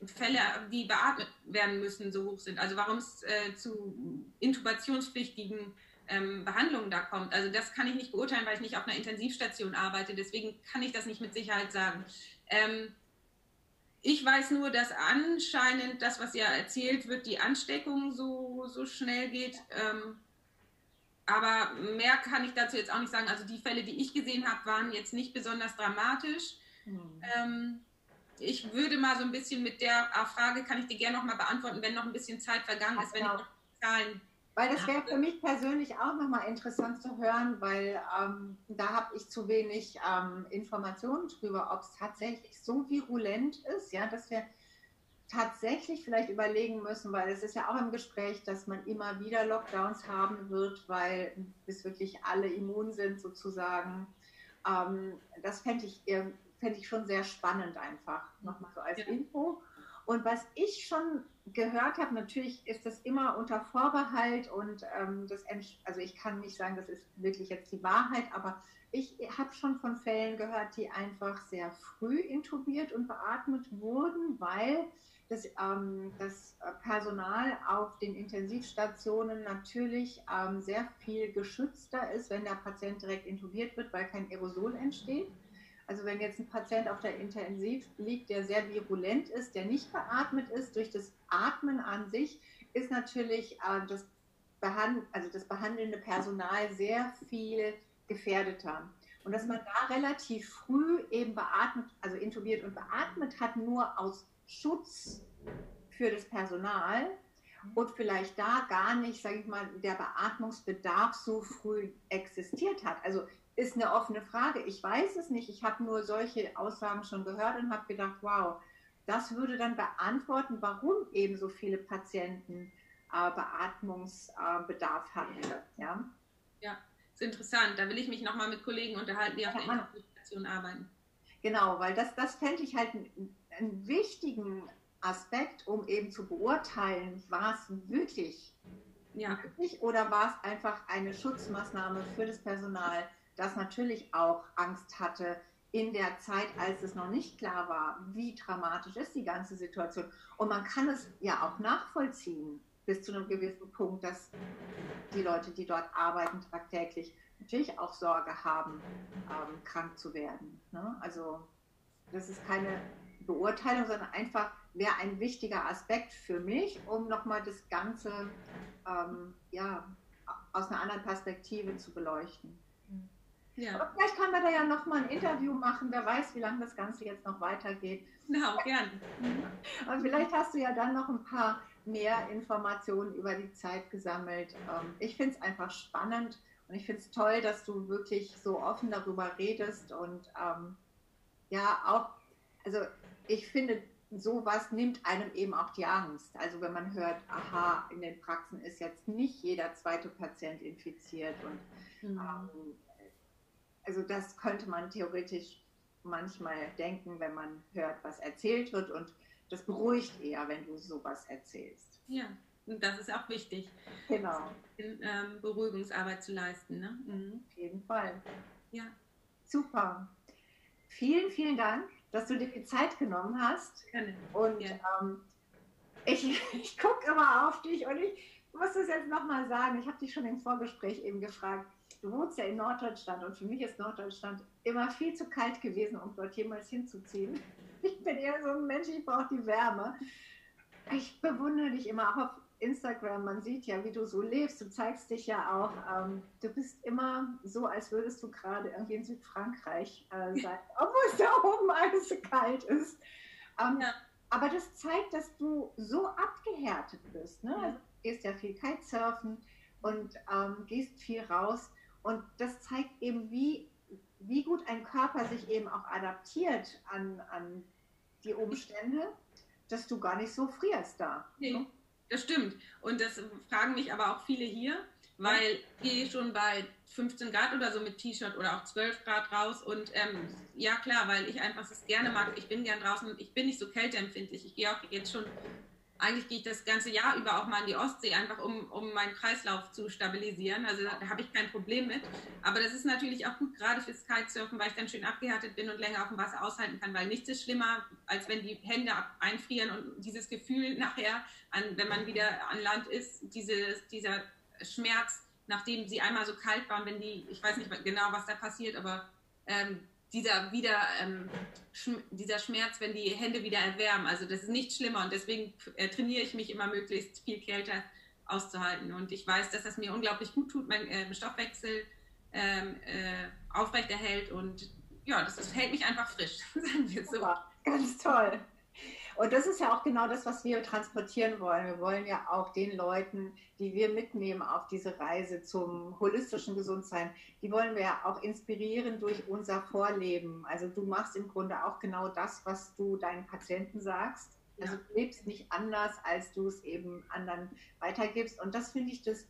Fälle, die beatmet werden müssen, so hoch sind. Also warum es äh, zu intubationspflichtigen ähm, Behandlungen da kommt. Also das kann ich nicht beurteilen, weil ich nicht auf einer Intensivstation arbeite. Deswegen kann ich das nicht mit Sicherheit sagen. Ähm, ich weiß nur, dass anscheinend das, was ja erzählt wird, die Ansteckung so, so schnell geht. Ähm, aber mehr kann ich dazu jetzt auch nicht sagen. Also die Fälle, die ich gesehen habe, waren jetzt nicht besonders dramatisch. Mhm. Ähm, ich würde mal so ein bisschen mit der Frage, kann ich dir gerne noch mal beantworten, wenn noch ein bisschen Zeit vergangen ist, wenn ich noch Zahlen weil das wäre für mich persönlich auch nochmal interessant zu hören, weil ähm, da habe ich zu wenig ähm, Informationen drüber, ob es tatsächlich so virulent ist, ja, dass wir tatsächlich vielleicht überlegen müssen, weil es ist ja auch im Gespräch, dass man immer wieder Lockdowns haben wird, weil bis wirklich alle immun sind sozusagen. Ähm, das fände ich, fänd ich schon sehr spannend einfach, nochmal so als ja. Info. Und was ich schon gehört habe, natürlich ist das immer unter Vorbehalt und ähm, das, also ich kann nicht sagen, das ist wirklich jetzt die Wahrheit, aber ich habe schon von Fällen gehört, die einfach sehr früh intubiert und beatmet wurden, weil das, ähm, das Personal auf den Intensivstationen natürlich ähm, sehr viel geschützter ist, wenn der Patient direkt intubiert wird, weil kein Aerosol entsteht. Also wenn jetzt ein Patient auf der Intensiv liegt, der sehr virulent ist, der nicht beatmet ist, durch das Atmen an sich ist natürlich äh, das, Behand also das behandelnde Personal sehr viel gefährdeter. Und dass man da relativ früh eben beatmet, also intubiert und beatmet hat, nur aus Schutz für das Personal und vielleicht da gar nicht, sage ich mal, der Beatmungsbedarf so früh existiert hat. Also ist eine offene Frage. Ich weiß es nicht. Ich habe nur solche Aussagen schon gehört und habe gedacht, wow, das würde dann beantworten, warum eben so viele Patienten äh, Beatmungsbedarf äh, hatten. Ja? ja, ist interessant. Da will ich mich nochmal mit Kollegen unterhalten, die auf der Interpretation arbeiten. Genau, weil das, das fände ich halt einen, wichtigen Aspekt, um eben zu beurteilen, war es wirklich ja. wirklich oder war es einfach eine Schutzmaßnahme für das Personal, das natürlich auch Angst hatte in der Zeit, als es noch nicht klar war, wie dramatisch ist die ganze Situation. Und man kann es ja auch nachvollziehen bis zu einem gewissen Punkt, dass die Leute, die dort arbeiten tagtäglich, natürlich auch Sorge haben, ähm, krank zu werden. Ne? Also das ist keine Beurteilung, sondern einfach wäre ein wichtiger Aspekt für mich, um nochmal das Ganze ähm, ja, aus einer anderen Perspektive zu beleuchten. Ja. Aber vielleicht können wir da ja nochmal ein Interview machen. Wer weiß, wie lange das Ganze jetzt noch weitergeht. Genau, gern. Und vielleicht hast du ja dann noch ein paar mehr Informationen über die Zeit gesammelt. Ähm, ich finde es einfach spannend und ich finde es toll, dass du wirklich so offen darüber redest und ähm, ja, auch, also ich finde, sowas nimmt einem eben auch die Angst. Also wenn man hört, aha, in den Praxen ist jetzt nicht jeder zweite Patient infiziert und mhm. ähm, also das könnte man theoretisch manchmal denken, wenn man hört, was erzählt wird und das beruhigt eher, wenn du sowas erzählst. Ja, und das ist auch wichtig. Genau. In, ähm, Beruhigungsarbeit zu leisten. Ne? Mhm. Auf jeden Fall. Ja. Super. Vielen, vielen Dank dass du dir die Zeit genommen hast. Gerne. Und ja. ähm, ich, ich gucke immer auf dich und ich muss es jetzt nochmal sagen. Ich habe dich schon im Vorgespräch eben gefragt. Du wohnst ja in Norddeutschland und für mich ist Norddeutschland immer viel zu kalt gewesen, um dort jemals hinzuziehen. Ich bin eher so ein Mensch, ich brauche die Wärme. Ich bewundere dich immer auch auf Instagram, man sieht ja, wie du so lebst. Du zeigst dich ja auch. Ähm, du bist immer so, als würdest du gerade irgendwie in Südfrankreich äh, sein, obwohl es da oben alles so kalt ist. Ähm, ja. Aber das zeigt, dass du so abgehärtet bist. Ne? Ja. Also, du gehst ja viel Kitesurfen und ähm, gehst viel raus. Und das zeigt eben, wie, wie gut ein Körper sich eben auch adaptiert an, an die Umstände, dass du gar nicht so frierst da. Nee. Ne? Das stimmt. Und das fragen mich aber auch viele hier, weil ich gehe schon bei 15 Grad oder so mit T-Shirt oder auch 12 Grad raus. Und ähm, ja, klar, weil ich einfach es gerne mag. Ich bin gern draußen. Ich bin nicht so kälteempfindlich. Ich gehe auch jetzt schon eigentlich gehe ich das ganze Jahr über auch mal in die Ostsee, einfach um, um meinen Kreislauf zu stabilisieren. Also da, habe ich kein Problem mit. Aber das ist natürlich auch gut, gerade fürs Kitesurfen, weil ich dann schön abgehärtet bin und länger auf dem Wasser aushalten kann, weil nichts ist schlimmer, als wenn die Hände einfrieren und dieses Gefühl nachher, an, wenn man wieder an Land ist, dieses, dieser Schmerz, nachdem sie einmal so kalt waren, wenn die, ich weiß nicht genau, was da passiert, aber ähm, dieser wieder ähm, schm dieser Schmerz, wenn die Hände wieder erwärmen. Also das ist nicht schlimmer und deswegen äh, trainiere ich mich immer möglichst viel kälter auszuhalten. Und ich weiß, dass das mir unglaublich gut tut, mein äh, Stoffwechsel ähm, äh, aufrechterhält und ja, das ist, hält mich einfach frisch, sagen wir so. Ganz toll. Und das ist ja auch genau das, was wir transportieren wollen. Wir wollen ja auch den Leuten, die wir mitnehmen auf diese Reise zum holistischen Gesundsein, die wollen wir ja auch inspirieren durch unser Vorleben. Also du machst im Grunde auch genau das, was du deinen Patienten sagst. Also du lebst nicht anders, als du es eben anderen weitergibst. Und das finde ich das,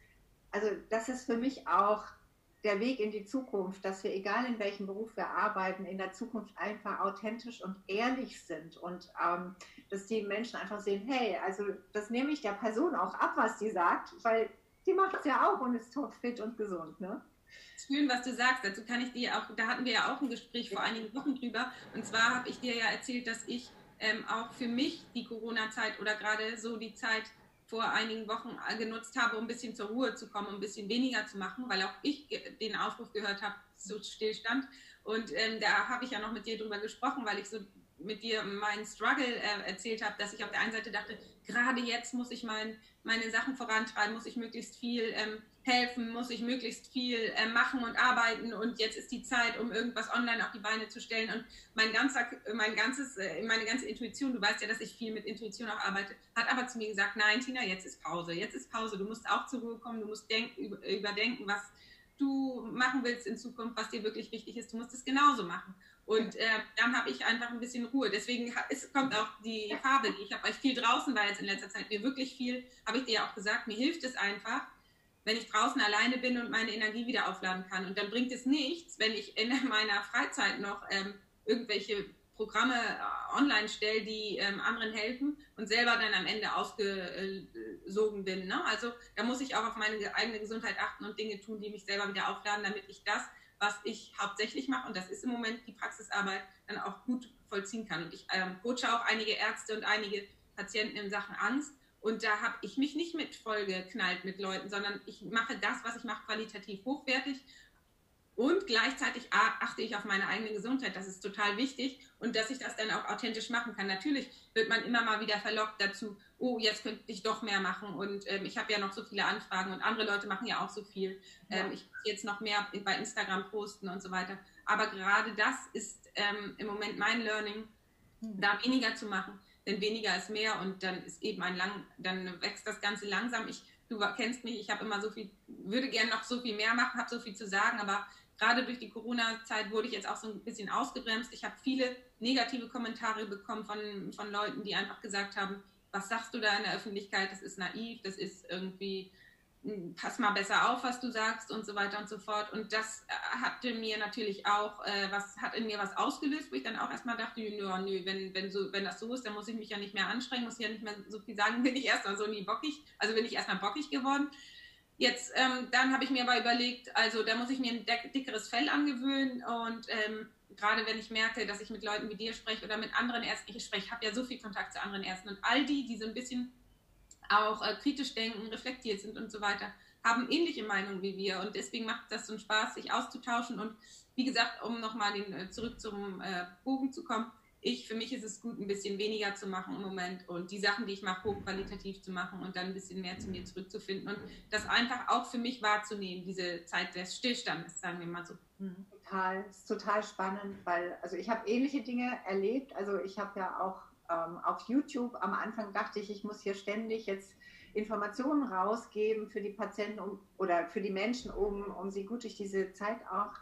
also das ist für mich auch der Weg in die Zukunft, dass wir, egal in welchem Beruf wir arbeiten, in der Zukunft einfach authentisch und ehrlich sind und ähm, dass die Menschen einfach sehen, hey, also das nehme ich der Person auch ab, was die sagt, weil die macht es ja auch und ist topfit und gesund, ne? Schön, was du sagst. Dazu kann ich dir auch, da hatten wir ja auch ein Gespräch vor einigen Wochen drüber. Und zwar habe ich dir ja erzählt, dass ich ähm, auch für mich die Corona-Zeit oder gerade so die Zeit vor einigen Wochen genutzt habe, um ein bisschen zur Ruhe zu kommen, um ein bisschen weniger zu machen, weil auch ich den Aufruf gehört habe zu Stillstand. Und ähm, da habe ich ja noch mit dir drüber gesprochen, weil ich so mit dir meinen Struggle äh, erzählt habe, dass ich auf der einen Seite dachte, gerade jetzt muss ich mein, meine Sachen vorantreiben, muss ich möglichst viel ähm, helfen, muss ich möglichst viel äh, machen und arbeiten und jetzt ist die Zeit, um irgendwas online auf die Beine zu stellen und mein ganzer, mein ganzes, äh, meine ganze Intuition, du weißt ja, dass ich viel mit Intuition auch arbeite, hat aber zu mir gesagt, nein, Tina, jetzt ist Pause, jetzt ist Pause, du musst auch zur Ruhe kommen, du musst denk, über, überdenken, was du machen willst in Zukunft, was dir wirklich wichtig ist, du musst es genauso machen. Und äh, dann habe ich einfach ein bisschen Ruhe. Deswegen es kommt auch die Farbe. Ich habe euch viel draußen war jetzt in letzter Zeit, mir wirklich viel, habe ich dir ja auch gesagt, mir hilft es einfach, wenn ich draußen alleine bin und meine Energie wieder aufladen kann. Und dann bringt es nichts, wenn ich in meiner Freizeit noch ähm, irgendwelche Programme äh, online stelle, die ähm, anderen helfen und selber dann am Ende ausgesogen bin. Ne? Also da muss ich auch auf meine eigene Gesundheit achten und Dinge tun, die mich selber wieder aufladen, damit ich das, was ich hauptsächlich mache, und das ist im Moment die Praxisarbeit, dann auch gut vollziehen kann. Und ich ähm, coache auch einige Ärzte und einige Patienten in Sachen Angst. Und da habe ich mich nicht mit vollgeknallt mit Leuten, sondern ich mache das, was ich mache, qualitativ hochwertig. Und gleichzeitig achte ich auf meine eigene Gesundheit. Das ist total wichtig und dass ich das dann auch authentisch machen kann. Natürlich wird man immer mal wieder verlockt dazu, oh, jetzt könnte ich doch mehr machen und ähm, ich habe ja noch so viele Anfragen und andere Leute machen ja auch so viel. Ähm, Ich muss jetzt noch mehr bei Instagram posten und so weiter. Aber gerade das ist ähm, im Moment mein Learning, hm. da weniger zu machen denn weniger ist mehr und dann ist eben ein lang, dann wächst das Ganze langsam. Ich, du kennst mich, ich habe immer so viel, würde gerne noch so viel mehr machen, habe so viel zu sagen, aber gerade durch die Corona-Zeit wurde ich jetzt auch so ein bisschen ausgebremst. Ich habe viele negative Kommentare bekommen von, von Leuten, die einfach gesagt haben, was sagst du da in der Öffentlichkeit, das ist naiv, das ist irgendwie pass mal besser auf, was du sagst und so weiter und so fort. Und das äh, hatte mir natürlich auch, äh, was hat in mir was ausgelöst, wo ich dann auch erstmal dachte, nö, nö, wenn, wenn, so, wenn das so ist, dann muss ich mich ja nicht mehr anstrengen, muss ich ja nicht mehr so viel sagen, bin ich erstmal so nie bockig, also bin ich erstmal bockig geworden. Jetzt, ähm, dann habe ich mir aber überlegt, also da muss ich mir ein dickeres Fell angewöhnen und ähm, gerade wenn ich merke, dass ich mit Leuten wie dir spreche oder mit anderen Ärzten, ich spreche, habe ja so viel Kontakt zu anderen Ärzten und all die, die so ein bisschen auch äh, kritisch denken, reflektiert sind und so weiter, haben ähnliche Meinungen wie wir. Und deswegen macht das so einen Spaß, sich auszutauschen. Und wie gesagt, um nochmal äh, zurück zum äh, Bogen zu kommen, ich, für mich ist es gut, ein bisschen weniger zu machen im Moment und die Sachen, die ich mache, hochqualitativ zu machen und dann ein bisschen mehr zu mir zurückzufinden und das einfach auch für mich wahrzunehmen, diese Zeit des Stillstandes, sagen wir mal so. Mhm. Total, ist total spannend, weil also ich habe ähnliche Dinge erlebt. Also ich habe ja auch ähm, auf YouTube. Am Anfang dachte ich, ich muss hier ständig jetzt Informationen rausgeben für die Patienten um, oder für die Menschen, um, um sie gut durch diese Zeit auch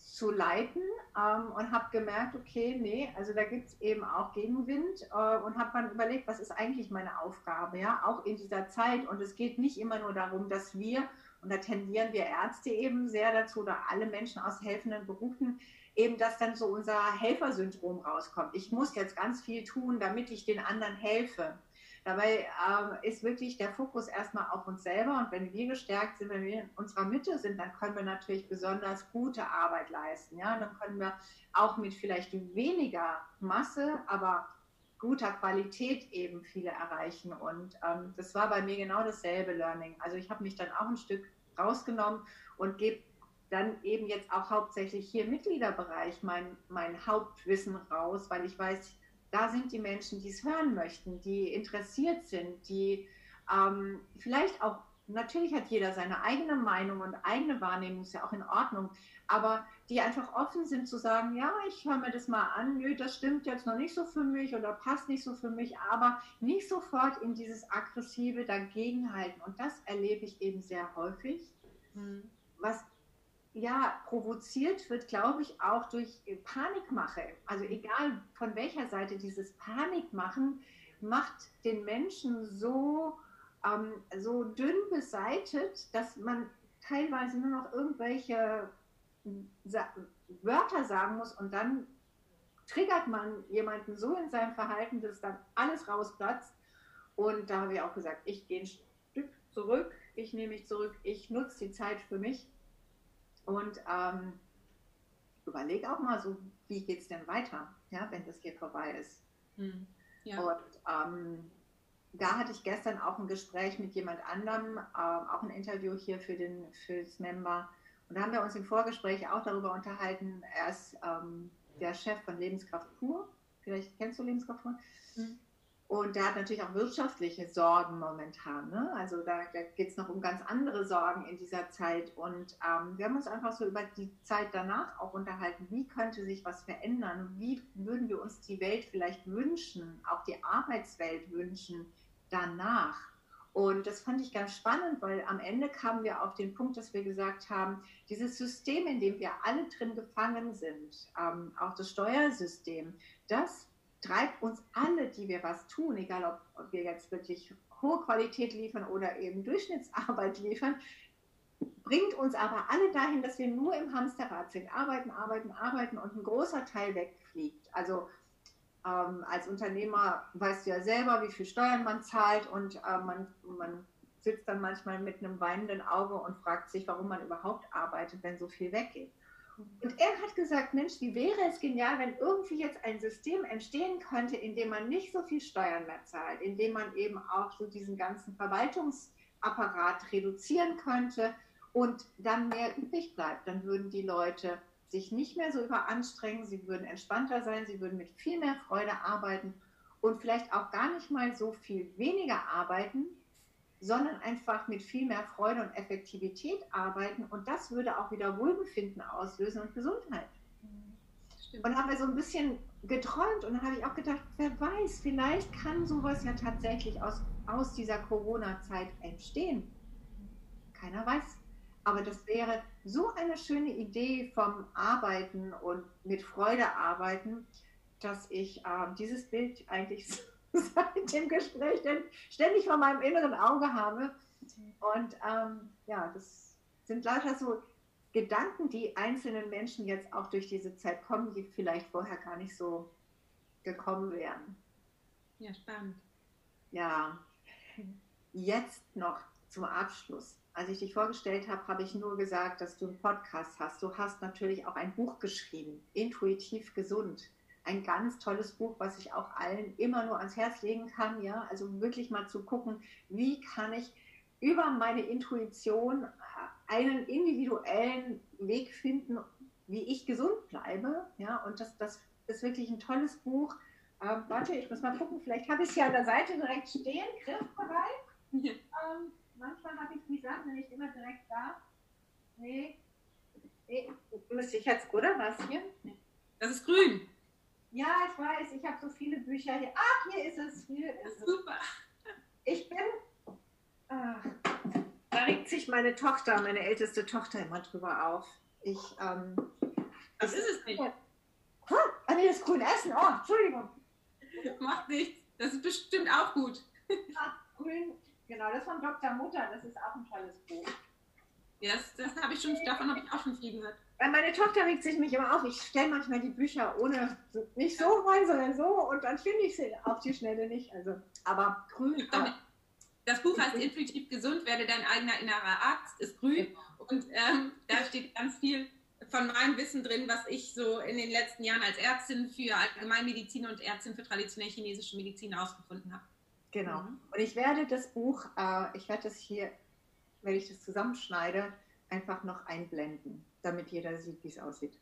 zu leiten ähm, und habe gemerkt, okay, nee, also da gibt es eben auch Gegenwind äh, und habe dann überlegt, was ist eigentlich meine Aufgabe, ja, auch in dieser Zeit. Und es geht nicht immer nur darum, dass wir, und da tendieren wir Ärzte eben sehr dazu, oder alle Menschen aus helfenden Berufen, eben, dass dann so unser Helfersyndrom rauskommt. Ich muss jetzt ganz viel tun, damit ich den anderen helfe. Dabei äh, ist wirklich der Fokus erstmal auf uns selber und wenn wir gestärkt sind, wenn wir in unserer Mitte sind, dann können wir natürlich besonders gute Arbeit leisten. Ja? dann können wir auch mit vielleicht weniger Masse, aber guter Qualität eben viele erreichen. Und ähm, das war bei mir genau dasselbe Learning. Also ich habe mich dann auch ein Stück rausgenommen und gebe dann eben jetzt auch hauptsächlich hier im Mitgliederbereich mein, mein Hauptwissen raus, weil ich weiß, da sind die Menschen, die es hören möchten, die interessiert sind, die ähm, vielleicht auch, natürlich hat jeder seine eigene Meinung und eigene Wahrnehmung, ist ja auch in Ordnung, aber die einfach offen sind zu sagen, ja, ich höre mir das mal an, nö, das stimmt jetzt noch nicht so für mich oder passt nicht so für mich, aber nicht sofort in dieses aggressive Dagegenhalten. Und das erlebe ich eben sehr häufig. Mhm. Was ja, provoziert wird, glaube ich, auch durch Panikmache. Also egal von welcher Seite dieses Panikmachen macht den Menschen so, ähm, so dünn beseitet, dass man teilweise nur noch irgendwelche Sa Wörter sagen muss und dann triggert man jemanden so in seinem Verhalten, dass dann alles rausplatzt. Und da habe ich auch gesagt, ich gehe ein Stück zurück, ich nehme mich zurück, ich nutze die Zeit für mich und ähm, überleg auch mal so, wie geht es denn weiter, ja, wenn das hier vorbei ist. Hm, ja. Und ähm, da hatte ich gestern auch ein Gespräch mit jemand anderem, äh, auch ein Interview hier für, den, für das Member. Und da haben wir uns im Vorgespräch auch darüber unterhalten. Er ist ähm, der Chef von Lebenskraft pur. vielleicht kennst du Lebenskaufmann. Mhm. Und der hat natürlich auch wirtschaftliche Sorgen momentan. Ne? Also da, da geht es noch um ganz andere Sorgen in dieser Zeit. Und ähm, wir haben uns einfach so über die Zeit danach auch unterhalten, wie könnte sich was verändern? Wie würden wir uns die Welt vielleicht wünschen, auch die Arbeitswelt wünschen danach? Und das fand ich ganz spannend, weil am Ende kamen wir auf den Punkt, dass wir gesagt haben, dieses System, in dem wir alle drin gefangen sind, ähm, auch das Steuersystem, das treibt uns alle, die wir was tun, egal ob, wir jetzt wirklich hohe Qualität liefern oder eben Durchschnittsarbeit liefern, bringt uns aber alle dahin, dass wir nur im Hamsterrad sind, arbeiten, arbeiten, arbeiten und ein großer Teil wegfliegt. Also ähm, als Unternehmer weißt du ja selber, wie viel Steuern man zahlt und äh, man, man sitzt dann manchmal mit einem weinenden Auge und fragt sich, warum man überhaupt arbeitet, wenn so viel weggeht. Und er hat gesagt, Mensch, wie wäre es genial, wenn irgendwie jetzt ein System entstehen könnte, in dem man nicht so viel Steuern mehr zahlt, in dem man eben auch so diesen ganzen Verwaltungsapparat reduzieren könnte und dann mehr übrig bleibt. Dann würden die Leute sich nicht mehr so überanstrengen, sie würden entspannter sein, sie würden mit viel mehr Freude arbeiten und vielleicht auch gar nicht mal so viel weniger arbeiten, sondern einfach mit viel mehr Freude und Effektivität arbeiten und das würde auch wieder Wohlbefinden auslösen und Gesundheit. Stimmt. Und haben wir so ein bisschen geträumt und dann habe ich auch gedacht, wer weiß, vielleicht kann sowas ja tatsächlich aus, aus dieser Corona-Zeit entstehen. Keiner weiß. Aber das wäre so eine schöne Idee vom Arbeiten und mit Freude arbeiten, dass ich äh, dieses Bild eigentlich seit dem Gespräch ständig vor meinem inneren Auge habe. Und ähm, ja, das sind lauter so Gedanken, die einzelnen Menschen jetzt auch durch diese Zeit kommen, die vielleicht vorher gar nicht so gekommen wären. Ja, spannend. Ja, jetzt noch zum Abschluss. Als ich dich vorgestellt habe, habe ich nur gesagt, dass du einen Podcast hast. Du hast natürlich auch ein Buch geschrieben, Intuitiv Gesund ein ganz tolles Buch, was ich auch allen immer nur ans Herz legen kann. Ja, also wirklich mal zu gucken, wie kann ich über meine Intuition einen individuellen Weg finden, wie ich gesund bleibe. Ja, und das, das ist wirklich ein tolles Buch. Ähm, warte, ich muss mal gucken, vielleicht habe ich es ja an der Seite direkt stehen, griffbereit. Ja. Ähm, manchmal habe ich die Sachen nicht immer direkt da. Nee. Nee, müsste ich jetzt, oder was hier? Das ist grün. Ja, ich weiß, ich habe so viele Bücher hier. Ach, hier ist es. Hier ist Super. Ich bin. Ach, da regt sich meine Tochter, meine älteste Tochter, immer drüber auf. Ich. Ähm, Was ist es nicht? Ah, nee, das grün Essen. Oh, Entschuldigung. Macht nichts. Das ist bestimmt auch gut. Ach, grün. Genau, das von Dr. Mutter. Das ist auch ein tolles Buch. Ja, das, das habe ich schon, davon habe ich auch schon viel gehört. Weil meine Tochter regt sich mich immer auf. Ich stelle manchmal die Bücher ohne, nicht so rein, sondern so und dann finde ich sie auf die Schnelle nicht. Also, aber grün. Das Buch heißt Intuitiv gesund, werde dein eigener innerer Arzt, ist grün. Und ähm, da steht ganz viel von meinem Wissen drin, was ich so in den letzten Jahren als Ärztin für Allgemeinmedizin und Ärztin für traditionelle chinesische Medizin ausgefunden habe. Genau. Mhm. Und ich werde das Buch, äh, ich werde das hier, wenn ich das zusammenschneide, einfach noch einblenden damit jeder sieht, wie es aussieht.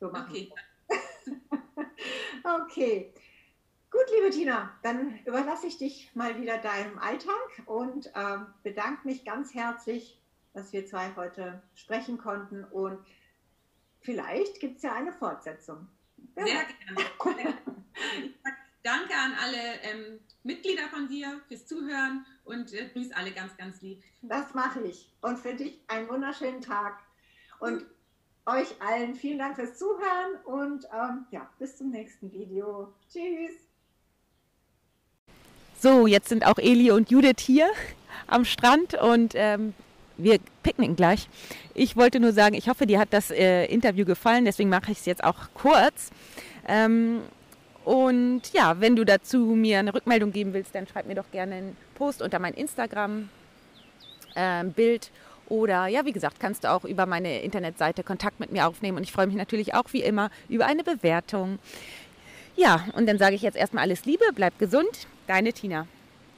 So machen okay. okay. Gut, liebe Tina, dann überlasse ich dich mal wieder deinem Alltag und ähm, bedanke mich ganz herzlich, dass wir zwei heute sprechen konnten und vielleicht gibt es ja eine Fortsetzung. Ja. Sehr gerne. Danke an alle ähm, Mitglieder von dir fürs Zuhören und äh, grüß alle ganz, ganz lieb. Das mache ich und für dich einen wunderschönen Tag. Und euch allen vielen Dank fürs Zuhören und ähm, ja, bis zum nächsten Video. Tschüss. So, jetzt sind auch Eli und Judith hier am Strand und ähm, wir picknicken gleich. Ich wollte nur sagen, ich hoffe, dir hat das äh, Interview gefallen, deswegen mache ich es jetzt auch kurz. Ähm, und ja, wenn du dazu mir eine Rückmeldung geben willst, dann schreib mir doch gerne einen Post unter mein Instagram-Bild. Ähm, oder ja, wie gesagt, kannst du auch über meine Internetseite Kontakt mit mir aufnehmen. Und ich freue mich natürlich auch wie immer über eine Bewertung. Ja, und dann sage ich jetzt erstmal alles Liebe, bleib gesund, deine Tina.